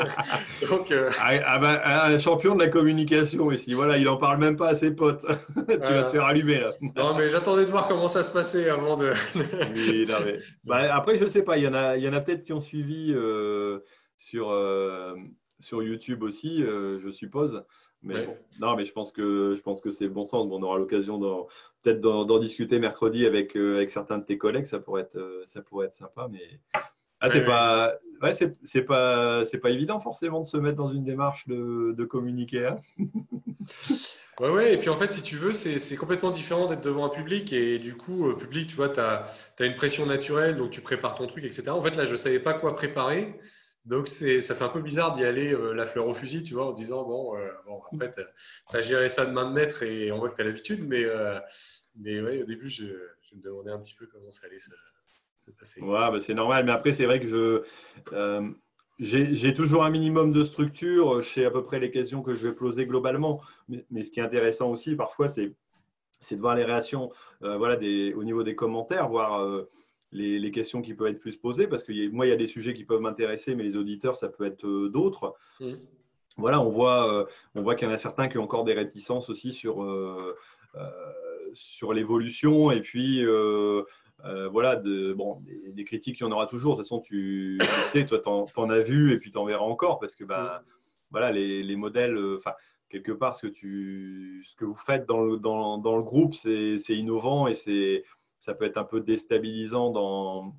Donc euh, ah, ah bah, un champion de la communication ici. Voilà, il en parle même pas à ses potes. tu vas te faire allumer là. non mais j'attendais de voir comment ça se passait avant de. oui, non, mais... bah, après je sais pas, il y en a, il y en a peut-être qui ont suivi euh, sur euh, sur YouTube aussi, je suppose. Mais bon, non, mais je pense que je pense que c'est bon sens. on aura l'occasion peut-être d'en discuter mercredi avec, euh, avec certains de tes collègues. Ça pourrait être euh, ça pourrait être sympa, mais ah, c'est pas ouais, c'est pas c'est pas évident forcément de se mettre dans une démarche de, de communiquer. Hein. Ouais, ouais, et puis en fait, si tu veux, c'est complètement différent d'être devant un public. Et du coup, euh, public, tu vois, tu as, une pression naturelle, donc tu prépares ton truc, etc. En fait, là, je ne savais pas quoi préparer. Donc, ça fait un peu bizarre d'y aller euh, la fleur au fusil, tu vois, en disant, bon, euh, bon après, tu as, géré ça de main de maître et on voit que tu as l'habitude. Mais, mais ouais, au début, je, me demandais un petit peu comment ça allait se, passer. Ouais, bah, c'est normal. Mais après, c'est vrai que je j'ai toujours un minimum de structure. Sais à peu près les questions que je vais poser globalement. Mais, ce qui est intéressant aussi, parfois, c'est de voir les réactions euh, voilà, des, au niveau des commentaires, voir euh, les, questions qui peuvent être plus posées. Parce que moi, il y a des sujets qui peuvent m'intéresser, mais les auditeurs, ça peut être euh, d'autres. Mmh. Voilà, on voit, on voit qu'il y en a certains qui ont encore des réticences aussi sur, sur l'évolution. Et puis, euh, voilà, de, bon, des, critiques, il y en aura toujours. De toute façon, tu, sais, toi, tu en, as vu et puis tu en verras encore parce que bah, voilà, les, modèles, euh, enfin, quelque part, ce que, tu, ce que vous faites dans le, dans, dans le groupe, c'est innovant et ça peut être un peu déstabilisant dans,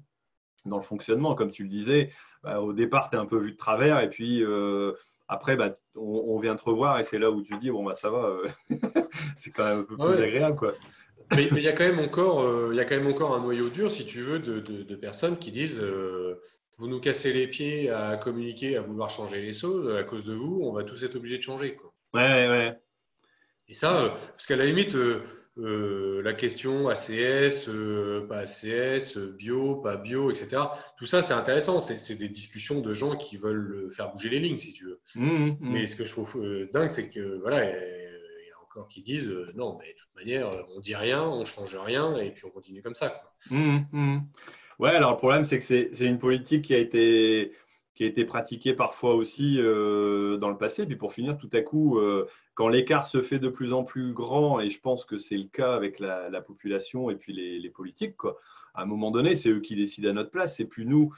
dans le fonctionnement. Comme tu le disais, bah, au départ, tu es un peu vu de travers et puis euh, après, bah, on, vient te revoir et c'est là où tu dis, bon, bah, ça va, c'est quand même un peu plus agréable. Quoi mais il y a quand même encore, euh, il y a quand même encore un noyau dur, si tu veux, de, personnes qui disent euh, vous nous cassez les pieds à communiquer, à vouloir changer les choses à cause de vous, on va tous être obligés de changer. Quoi. Ouais, ouais. Et ça, euh, parce qu'à la limite, la question ACS, pas ACS, bio, pas bio, etc. Tout ça, c'est intéressant. C'est des discussions de gens qui veulent faire bouger les lignes, si tu veux. Mmh, mmh. Mais ce que je trouve dingue, c'est que voilà qui disent euh, non, mais de toute manière, euh, on dit rien, on change rien, et puis on continue comme ça. Mmh, mmh. Ouais, alors le problème, c'est que c'est une politique qui a été, qui a été pratiquée parfois aussi euh, dans le passé. Puis pour finir, tout à coup, quand l'écart se fait de plus en plus grand, et je pense que c'est le cas avec la, population et puis les, politiques, quoi, à un moment donné, c'est eux qui décident à notre place, c'est plus nous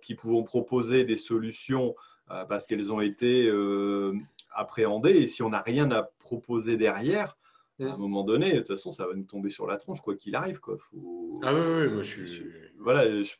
qui pouvons proposer des solutions parce qu'elles ont été appréhendées. Et si on n'a rien à proposer derrière, à un mm. moment donné, de toute façon, ça va nous tomber sur la tronche, quoi qu'il arrive. Quoi. Ah oui, oui, moi je suis. Voilà, je,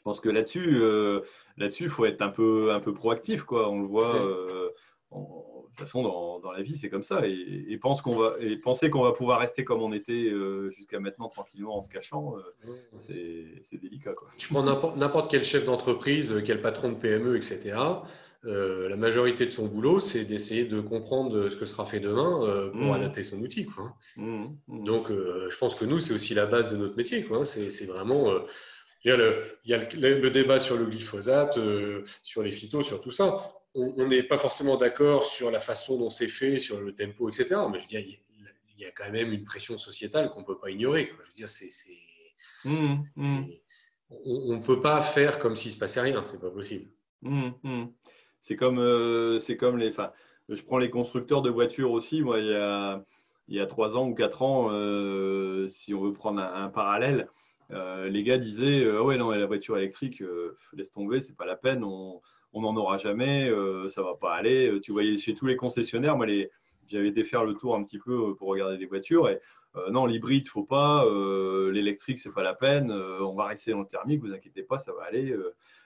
pense que là-dessus, euh, là-dessus, il faut être un peu, un peu proactif. Quoi. On le voit. Euh, de toute façon, dans, la vie, c'est comme ça. Et, pense qu'on va, et penser qu'on va pouvoir rester comme on était euh, jusqu'à maintenant, tranquillement, en se cachant, mm. c'est délicat. Quoi. Tu prends n'importe quel chef d'entreprise, quel patron de PME, etc. Euh, la majorité de son boulot, c'est d'essayer de comprendre ce que sera fait demain euh, pour mmh. adapter son outil. Quoi. Mmh, mmh. Donc, euh, je pense que nous, c'est aussi la base de notre métier. Quoi. C'est, vraiment. Il y a, le, débat sur le glyphosate, sur les phytos, sur tout ça. On n'est pas forcément d'accord sur la façon dont c'est fait, sur le tempo, etc. Mais je veux dire, il y, a quand même une pression sociétale qu'on ne peut pas ignorer. Je veux dire, c'est. on ne peut pas faire comme s'il ne se passait rien. C'est pas possible. C'est comme, euh, c'est comme les. Enfin, je prends les constructeurs de voitures aussi. Moi, il y a, il y a 3 ans ou 4 ans, euh, si on veut prendre un, parallèle, euh, les gars disaient ah Ouais, non, la voiture électrique, laisse tomber, c'est pas la peine, on n'en aura jamais, ça va pas aller. Tu voyais chez tous les concessionnaires, moi, les, j'avais été faire le tour un petit peu pour regarder les voitures et non, l'hybride, faut pas, l'électrique, c'est pas la peine, on va rester dans le thermique, vous inquiétez pas, ça va aller.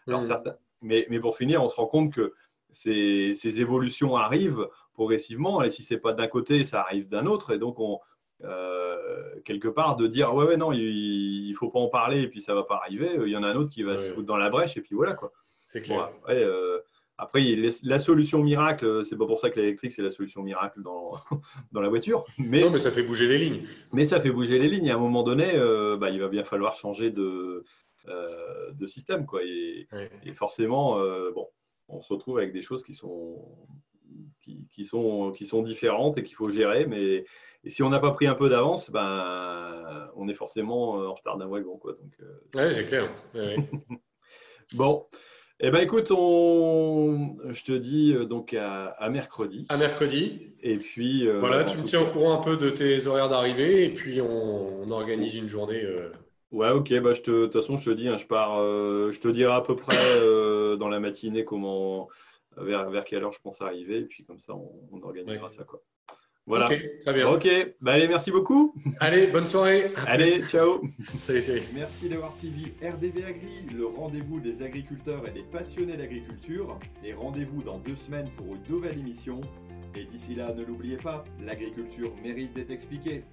Alors, mmh. certains, mais, mais, pour finir, on se rend compte que ces, évolutions arrivent progressivement. Et si ce n'est pas d'un côté, ça arrive d'un autre. Et donc, on, euh, quelque part, de dire ouais, ouais, non, il faut pas en parler et puis ça va pas arriver. Il y en a un autre qui va se foutre dans la brèche et puis voilà. quoi. C'est clair. Euh, après, la solution miracle, c'est pas pour ça que l'électrique, c'est la solution miracle dans, dans la voiture. Mais, non, mais ça fait bouger les lignes. Mais ça fait bouger les lignes. à un moment donné, euh, bah, il va bien falloir changer de, de système. Quoi. Et, et forcément, bon, on se retrouve avec des choses qui sont, qui, sont, qui sont différentes et qu'il faut gérer. Mais si on n'a pas pris un peu d'avance, ben, on est forcément en retard d'un wagon. Quoi. Donc, euh, c'est clair. bon. Eh ben écoute, on... je te dis euh, donc à, mercredi. À mercredi. Et puis. Euh, voilà, tu me tiens au courant un peu de tes horaires d'arrivée et puis on, organise une journée. Ouais, ok, bah, je te, de toute façon, je te dis, hein, je pars, euh, je te dirai à peu près euh, dans la matinée comment, vers, vers quelle heure je pense arriver, et puis comme ça, on, organisera ça. Quoi. Voilà. Ok, très bien. Ok, bah, allez, merci beaucoup. Allez, bonne soirée. allez, ciao. salut, salut. Merci d'avoir suivi RDV Agri, le rendez-vous des agriculteurs et des passionnés d'agriculture. Et rendez-vous dans deux semaines pour une nouvelle émission. Et d'ici là, ne l'oubliez pas, l'agriculture mérite d'être expliquée.